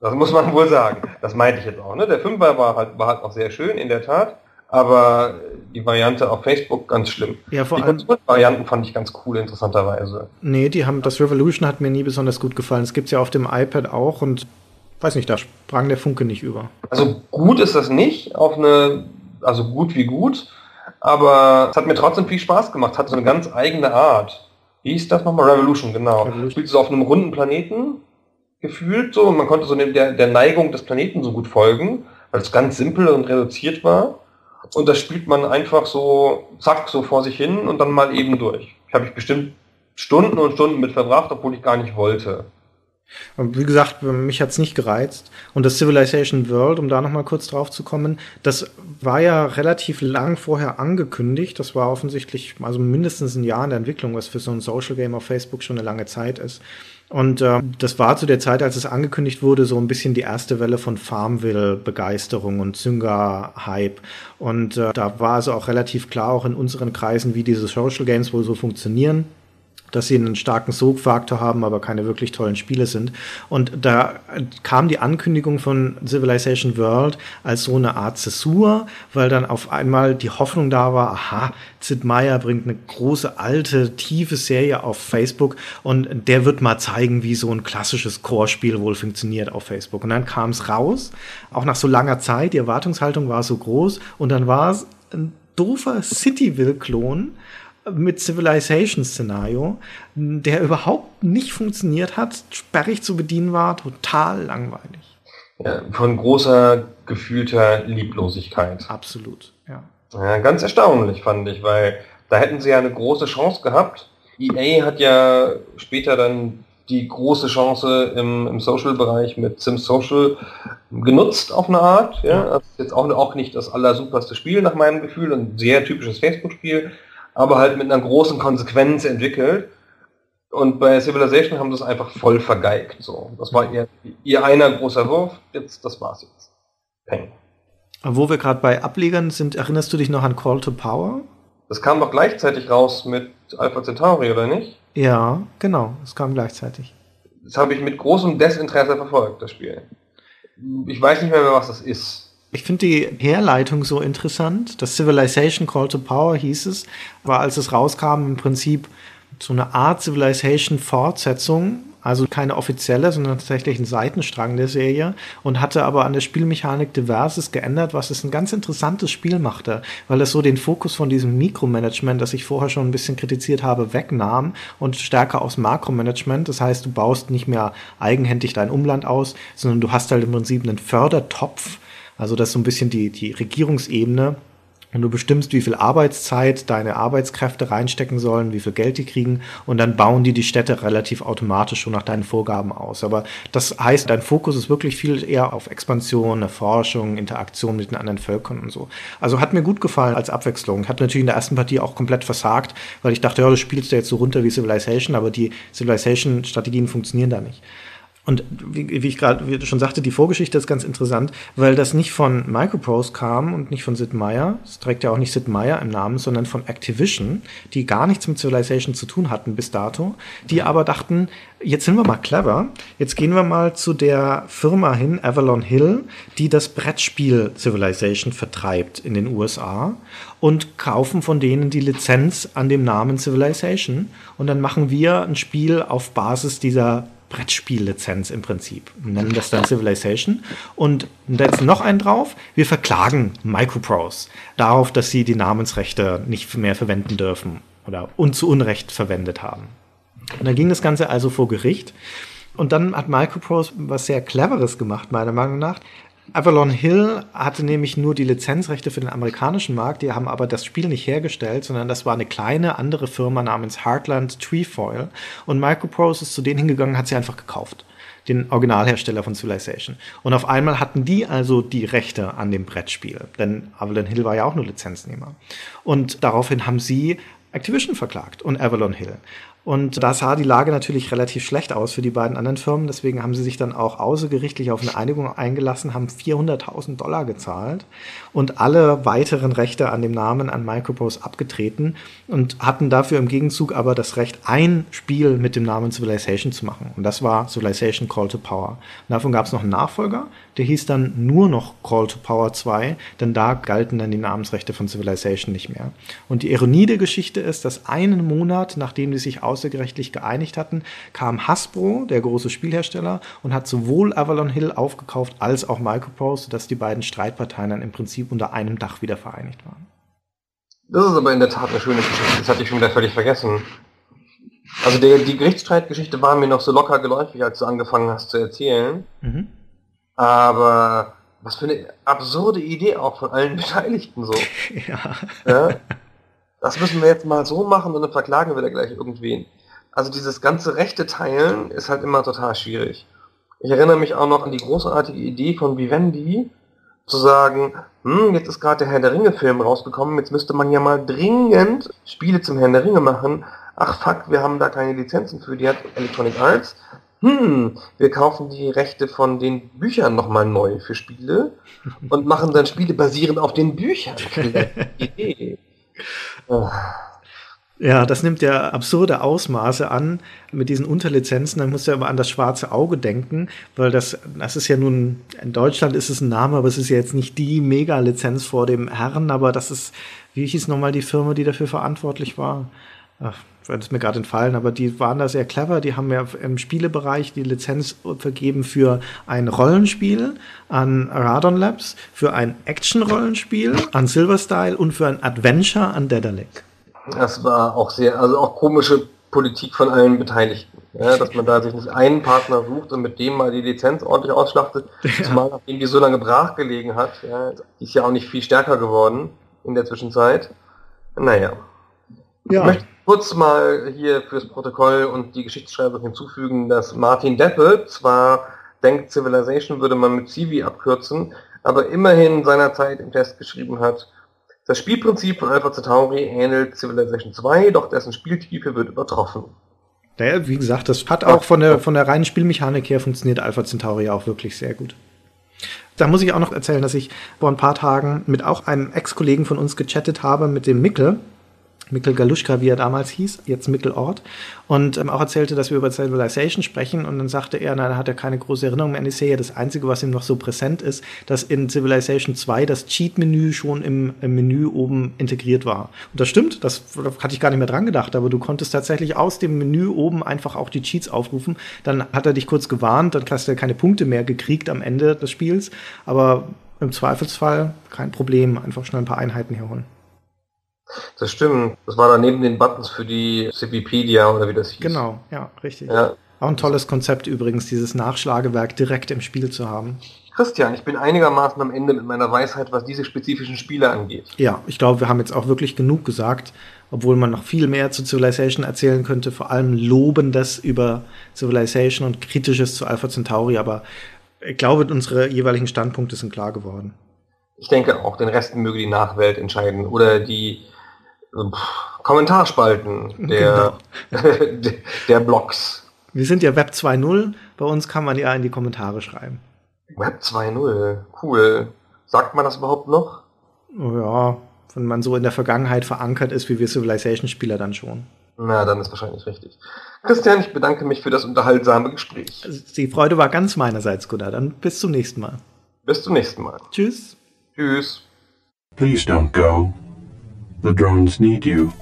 Das muss man wohl sagen. Das meinte ich jetzt auch. Ne? Der Fünfer war halt, war halt auch sehr schön, in der Tat. Aber die Variante auf Facebook ganz schlimm. Ja, vor die allem. Varianten fand ich ganz cool, interessanterweise. Nee, die haben, das Revolution hat mir nie besonders gut gefallen. Es gibt's ja auf dem iPad auch und weiß nicht, da sprang der Funke nicht über. Also gut ist das nicht, auf eine, also gut wie gut, aber es hat mir trotzdem viel Spaß gemacht, hat so eine ganz eigene Art. Wie hieß das nochmal? Revolution, genau. Revolution. Spielt so auf einem runden Planeten gefühlt so und man konnte so der, der Neigung des Planeten so gut folgen, weil es ganz simpel und reduziert war. Und das spielt man einfach so, zack, so vor sich hin und dann mal eben durch. Ich habe ich bestimmt Stunden und Stunden mit verbracht, obwohl ich gar nicht wollte. Wie gesagt, mich hat's nicht gereizt. Und das Civilization World, um da nochmal kurz drauf zu kommen, das war ja relativ lang vorher angekündigt. Das war offensichtlich, also mindestens ein Jahr in der Entwicklung, was für so ein Social Game auf Facebook schon eine lange Zeit ist. Und äh, das war zu der Zeit, als es angekündigt wurde, so ein bisschen die erste Welle von Farmville-Begeisterung und Zynga-Hype. Und äh, da war also auch relativ klar, auch in unseren Kreisen, wie diese Social Games wohl so funktionieren dass sie einen starken Sogfaktor haben, aber keine wirklich tollen Spiele sind. Und da kam die Ankündigung von Civilization World als so eine Art Zäsur, weil dann auf einmal die Hoffnung da war, aha, Sid Meier bringt eine große, alte, tiefe Serie auf Facebook und der wird mal zeigen, wie so ein klassisches Core-Spiel wohl funktioniert auf Facebook. Und dann kam es raus, auch nach so langer Zeit, die Erwartungshaltung war so groß und dann war es ein doofer Cityville-Klon, mit Civilization-Szenario, der überhaupt nicht funktioniert hat, sperrig zu bedienen war, total langweilig. Ja, von großer gefühlter Lieblosigkeit. Absolut, ja. ja. Ganz erstaunlich fand ich, weil da hätten sie ja eine große Chance gehabt. EA hat ja später dann die große Chance im, im Social-Bereich mit Sims Social genutzt auf eine Art. Ja, das ist jetzt auch, auch nicht das allersuperste Spiel nach meinem Gefühl, ein sehr typisches Facebook-Spiel, aber halt mit einer großen Konsequenz entwickelt. Und bei Civilization haben sie es einfach voll vergeigt. So, das war ihr, ihr einer großer Wurf. Jetzt, das war's jetzt. Peng. Wo wir gerade bei Ablegern sind, erinnerst du dich noch an Call to Power? Das kam doch gleichzeitig raus mit Alpha Centauri, oder nicht? Ja, genau, es kam gleichzeitig. Das habe ich mit großem Desinteresse verfolgt, das Spiel. Ich weiß nicht mehr, was das ist. Ich finde die Herleitung so interessant. Das Civilization Call to Power hieß es, war als es rauskam im Prinzip so eine Art Civilization-Fortsetzung, also keine offizielle, sondern tatsächlich ein Seitenstrang der Serie. Und hatte aber an der Spielmechanik diverses geändert, was es ein ganz interessantes Spiel machte, weil es so den Fokus von diesem Mikromanagement, das ich vorher schon ein bisschen kritisiert habe, wegnahm. Und stärker aufs Makromanagement. Das heißt, du baust nicht mehr eigenhändig dein Umland aus, sondern du hast halt im Prinzip einen Fördertopf, also das ist so ein bisschen die, die Regierungsebene Und du bestimmst, wie viel Arbeitszeit deine Arbeitskräfte reinstecken sollen, wie viel Geld die kriegen. Und dann bauen die die Städte relativ automatisch schon nach deinen Vorgaben aus. Aber das heißt, dein Fokus ist wirklich viel eher auf Expansion, Erforschung, Interaktion mit den anderen Völkern und so. Also hat mir gut gefallen als Abwechslung. Hat natürlich in der ersten Partie auch komplett versagt, weil ich dachte, ja, du spielst ja jetzt so runter wie Civilization, aber die Civilization-Strategien funktionieren da nicht. Und wie, wie ich gerade schon sagte, die Vorgeschichte ist ganz interessant, weil das nicht von Microprose kam und nicht von Sid Meier. Es trägt ja auch nicht Sid Meier im Namen, sondern von Activision, die gar nichts mit Civilization zu tun hatten bis dato, die aber dachten, jetzt sind wir mal clever, jetzt gehen wir mal zu der Firma hin, Avalon Hill, die das Brettspiel Civilization vertreibt in den USA und kaufen von denen die Lizenz an dem Namen Civilization. Und dann machen wir ein Spiel auf Basis dieser Brettspiellizenz im Prinzip. Wir nennen das dann Civilization und setzen noch einen drauf. Wir verklagen Microprose darauf, dass sie die Namensrechte nicht mehr verwenden dürfen oder un zu Unrecht verwendet haben. Und dann ging das Ganze also vor Gericht. Und dann hat Microprose was sehr Cleveres gemacht, meiner Meinung nach. Avalon Hill hatte nämlich nur die Lizenzrechte für den amerikanischen Markt, die haben aber das Spiel nicht hergestellt, sondern das war eine kleine andere Firma namens Heartland Trefoil und Microprose ist zu denen hingegangen, hat sie einfach gekauft den Originalhersteller von Civilization. Und auf einmal hatten die also die Rechte an dem Brettspiel, denn Avalon Hill war ja auch nur Lizenznehmer. Und daraufhin haben sie Activision verklagt und Avalon Hill. Und da sah die Lage natürlich relativ schlecht aus für die beiden anderen Firmen. Deswegen haben sie sich dann auch außergerichtlich auf eine Einigung eingelassen, haben 400.000 Dollar gezahlt und alle weiteren Rechte an dem Namen an Microprose abgetreten und hatten dafür im Gegenzug aber das Recht, ein Spiel mit dem Namen Civilization zu machen. Und das war Civilization Call to Power. Und davon gab es noch einen Nachfolger, der hieß dann nur noch Call to Power 2, denn da galten dann die Namensrechte von Civilization nicht mehr. Und die Ironie der Geschichte ist, dass einen Monat, nachdem die sich außergerichtlich geeinigt hatten, kam Hasbro, der große Spielhersteller, und hat sowohl Avalon Hill aufgekauft als auch Microprose, sodass die beiden Streitparteien dann im Prinzip unter einem Dach wieder vereinigt waren. Das ist aber in der Tat eine schöne Geschichte. Das hatte ich schon wieder völlig vergessen. Also der, die Gerichtsstreitgeschichte war mir noch so locker geläufig, als du angefangen hast zu erzählen. Mhm. Aber was für eine absurde Idee auch von allen Beteiligten so. ja. ja? das müssen wir jetzt mal so machen und dann verklagen wir da gleich irgendwen. Also dieses ganze Rechte teilen ist halt immer total schwierig. Ich erinnere mich auch noch an die großartige Idee von Vivendi, zu sagen, hm, jetzt ist gerade der Herr der Ringe Film rausgekommen, jetzt müsste man ja mal dringend Spiele zum Herrn der Ringe machen. Ach fuck, wir haben da keine Lizenzen für, die hat Electronic Arts. Hm, wir kaufen die Rechte von den Büchern nochmal neu für Spiele und machen dann Spiele basierend auf den Büchern. Idee. Ja, das nimmt ja absurde Ausmaße an mit diesen Unterlizenzen. Dann muss ja immer an das schwarze Auge denken, weil das, das ist ja nun, in Deutschland ist es ein Name, aber es ist ja jetzt nicht die Mega-Lizenz vor dem Herrn, aber das ist, wie hieß nochmal die Firma, die dafür verantwortlich war? Ach, das ist mir gerade entfallen, aber die waren da sehr clever. Die haben ja im Spielebereich die Lizenz vergeben für ein Rollenspiel an Radon Labs, für ein Action-Rollenspiel an Silverstyle und für ein Adventure an Dedalek. Das war auch sehr, also auch komische Politik von allen Beteiligten. Ja, dass man da sich nicht einen Partner sucht und mit dem mal die Lizenz ordentlich ausschlachtet, ja. zumal nachdem die so lange brachgelegen hat. Ja, die ist ja auch nicht viel stärker geworden in der Zwischenzeit. Naja. Ja. Ich möchte kurz mal hier fürs Protokoll und die Geschichtsschreibung hinzufügen, dass Martin Deppe zwar denkt, Civilization würde man mit Civi abkürzen, aber immerhin seinerzeit im Test geschrieben hat, das Spielprinzip von Alpha Centauri ähnelt Civilization 2, doch dessen Spieltiefe wird übertroffen. Naja, wie gesagt, das hat auch von der, von der reinen Spielmechanik her funktioniert Alpha Centauri auch wirklich sehr gut. Da muss ich auch noch erzählen, dass ich vor ein paar Tagen mit auch einem Ex-Kollegen von uns gechattet habe, mit dem Mikkel, Mikkel Galuschka, wie er damals hieß, jetzt Mikkel Ort, und ähm, auch erzählte, dass wir über Civilization sprechen und dann sagte er, nein, er hat ja keine große Erinnerung mehr an die Serie. Das Einzige, was ihm noch so präsent ist, dass in Civilization 2 das Cheat-Menü schon im, im, Menü oben integriert war. Und das stimmt, das, das hatte ich gar nicht mehr dran gedacht, aber du konntest tatsächlich aus dem Menü oben einfach auch die Cheats aufrufen. Dann hat er dich kurz gewarnt, dann hast du keine Punkte mehr gekriegt am Ende des Spiels, aber im Zweifelsfall kein Problem, einfach schnell ein paar Einheiten herholen. Das stimmt. Das war da neben den Buttons für die Civipedia oder wie das hieß. Genau, ja, richtig. Ja. Auch ein tolles Konzept übrigens, dieses Nachschlagewerk direkt im Spiel zu haben. Christian, ich bin einigermaßen am Ende mit meiner Weisheit, was diese spezifischen Spiele angeht. Ja, ich glaube, wir haben jetzt auch wirklich genug gesagt, obwohl man noch viel mehr zu Civilization erzählen könnte, vor allem Lobendes über Civilization und Kritisches zu Alpha Centauri, aber ich glaube, unsere jeweiligen Standpunkte sind klar geworden. Ich denke auch, den Rest möge die Nachwelt entscheiden oder die Kommentarspalten der, genau. der Blogs. Wir sind ja Web 2.0, bei uns kann man ja in die Kommentare schreiben. Web 2.0, cool. Sagt man das überhaupt noch? Ja, wenn man so in der Vergangenheit verankert ist, wie wir Civilization-Spieler dann schon. Na, dann ist wahrscheinlich richtig. Christian, ich bedanke mich für das unterhaltsame Gespräch. Die Freude war ganz meinerseits, Gunnar. Dann bis zum nächsten Mal. Bis zum nächsten Mal. Tschüss. Tschüss. Please don't go. The drones need you.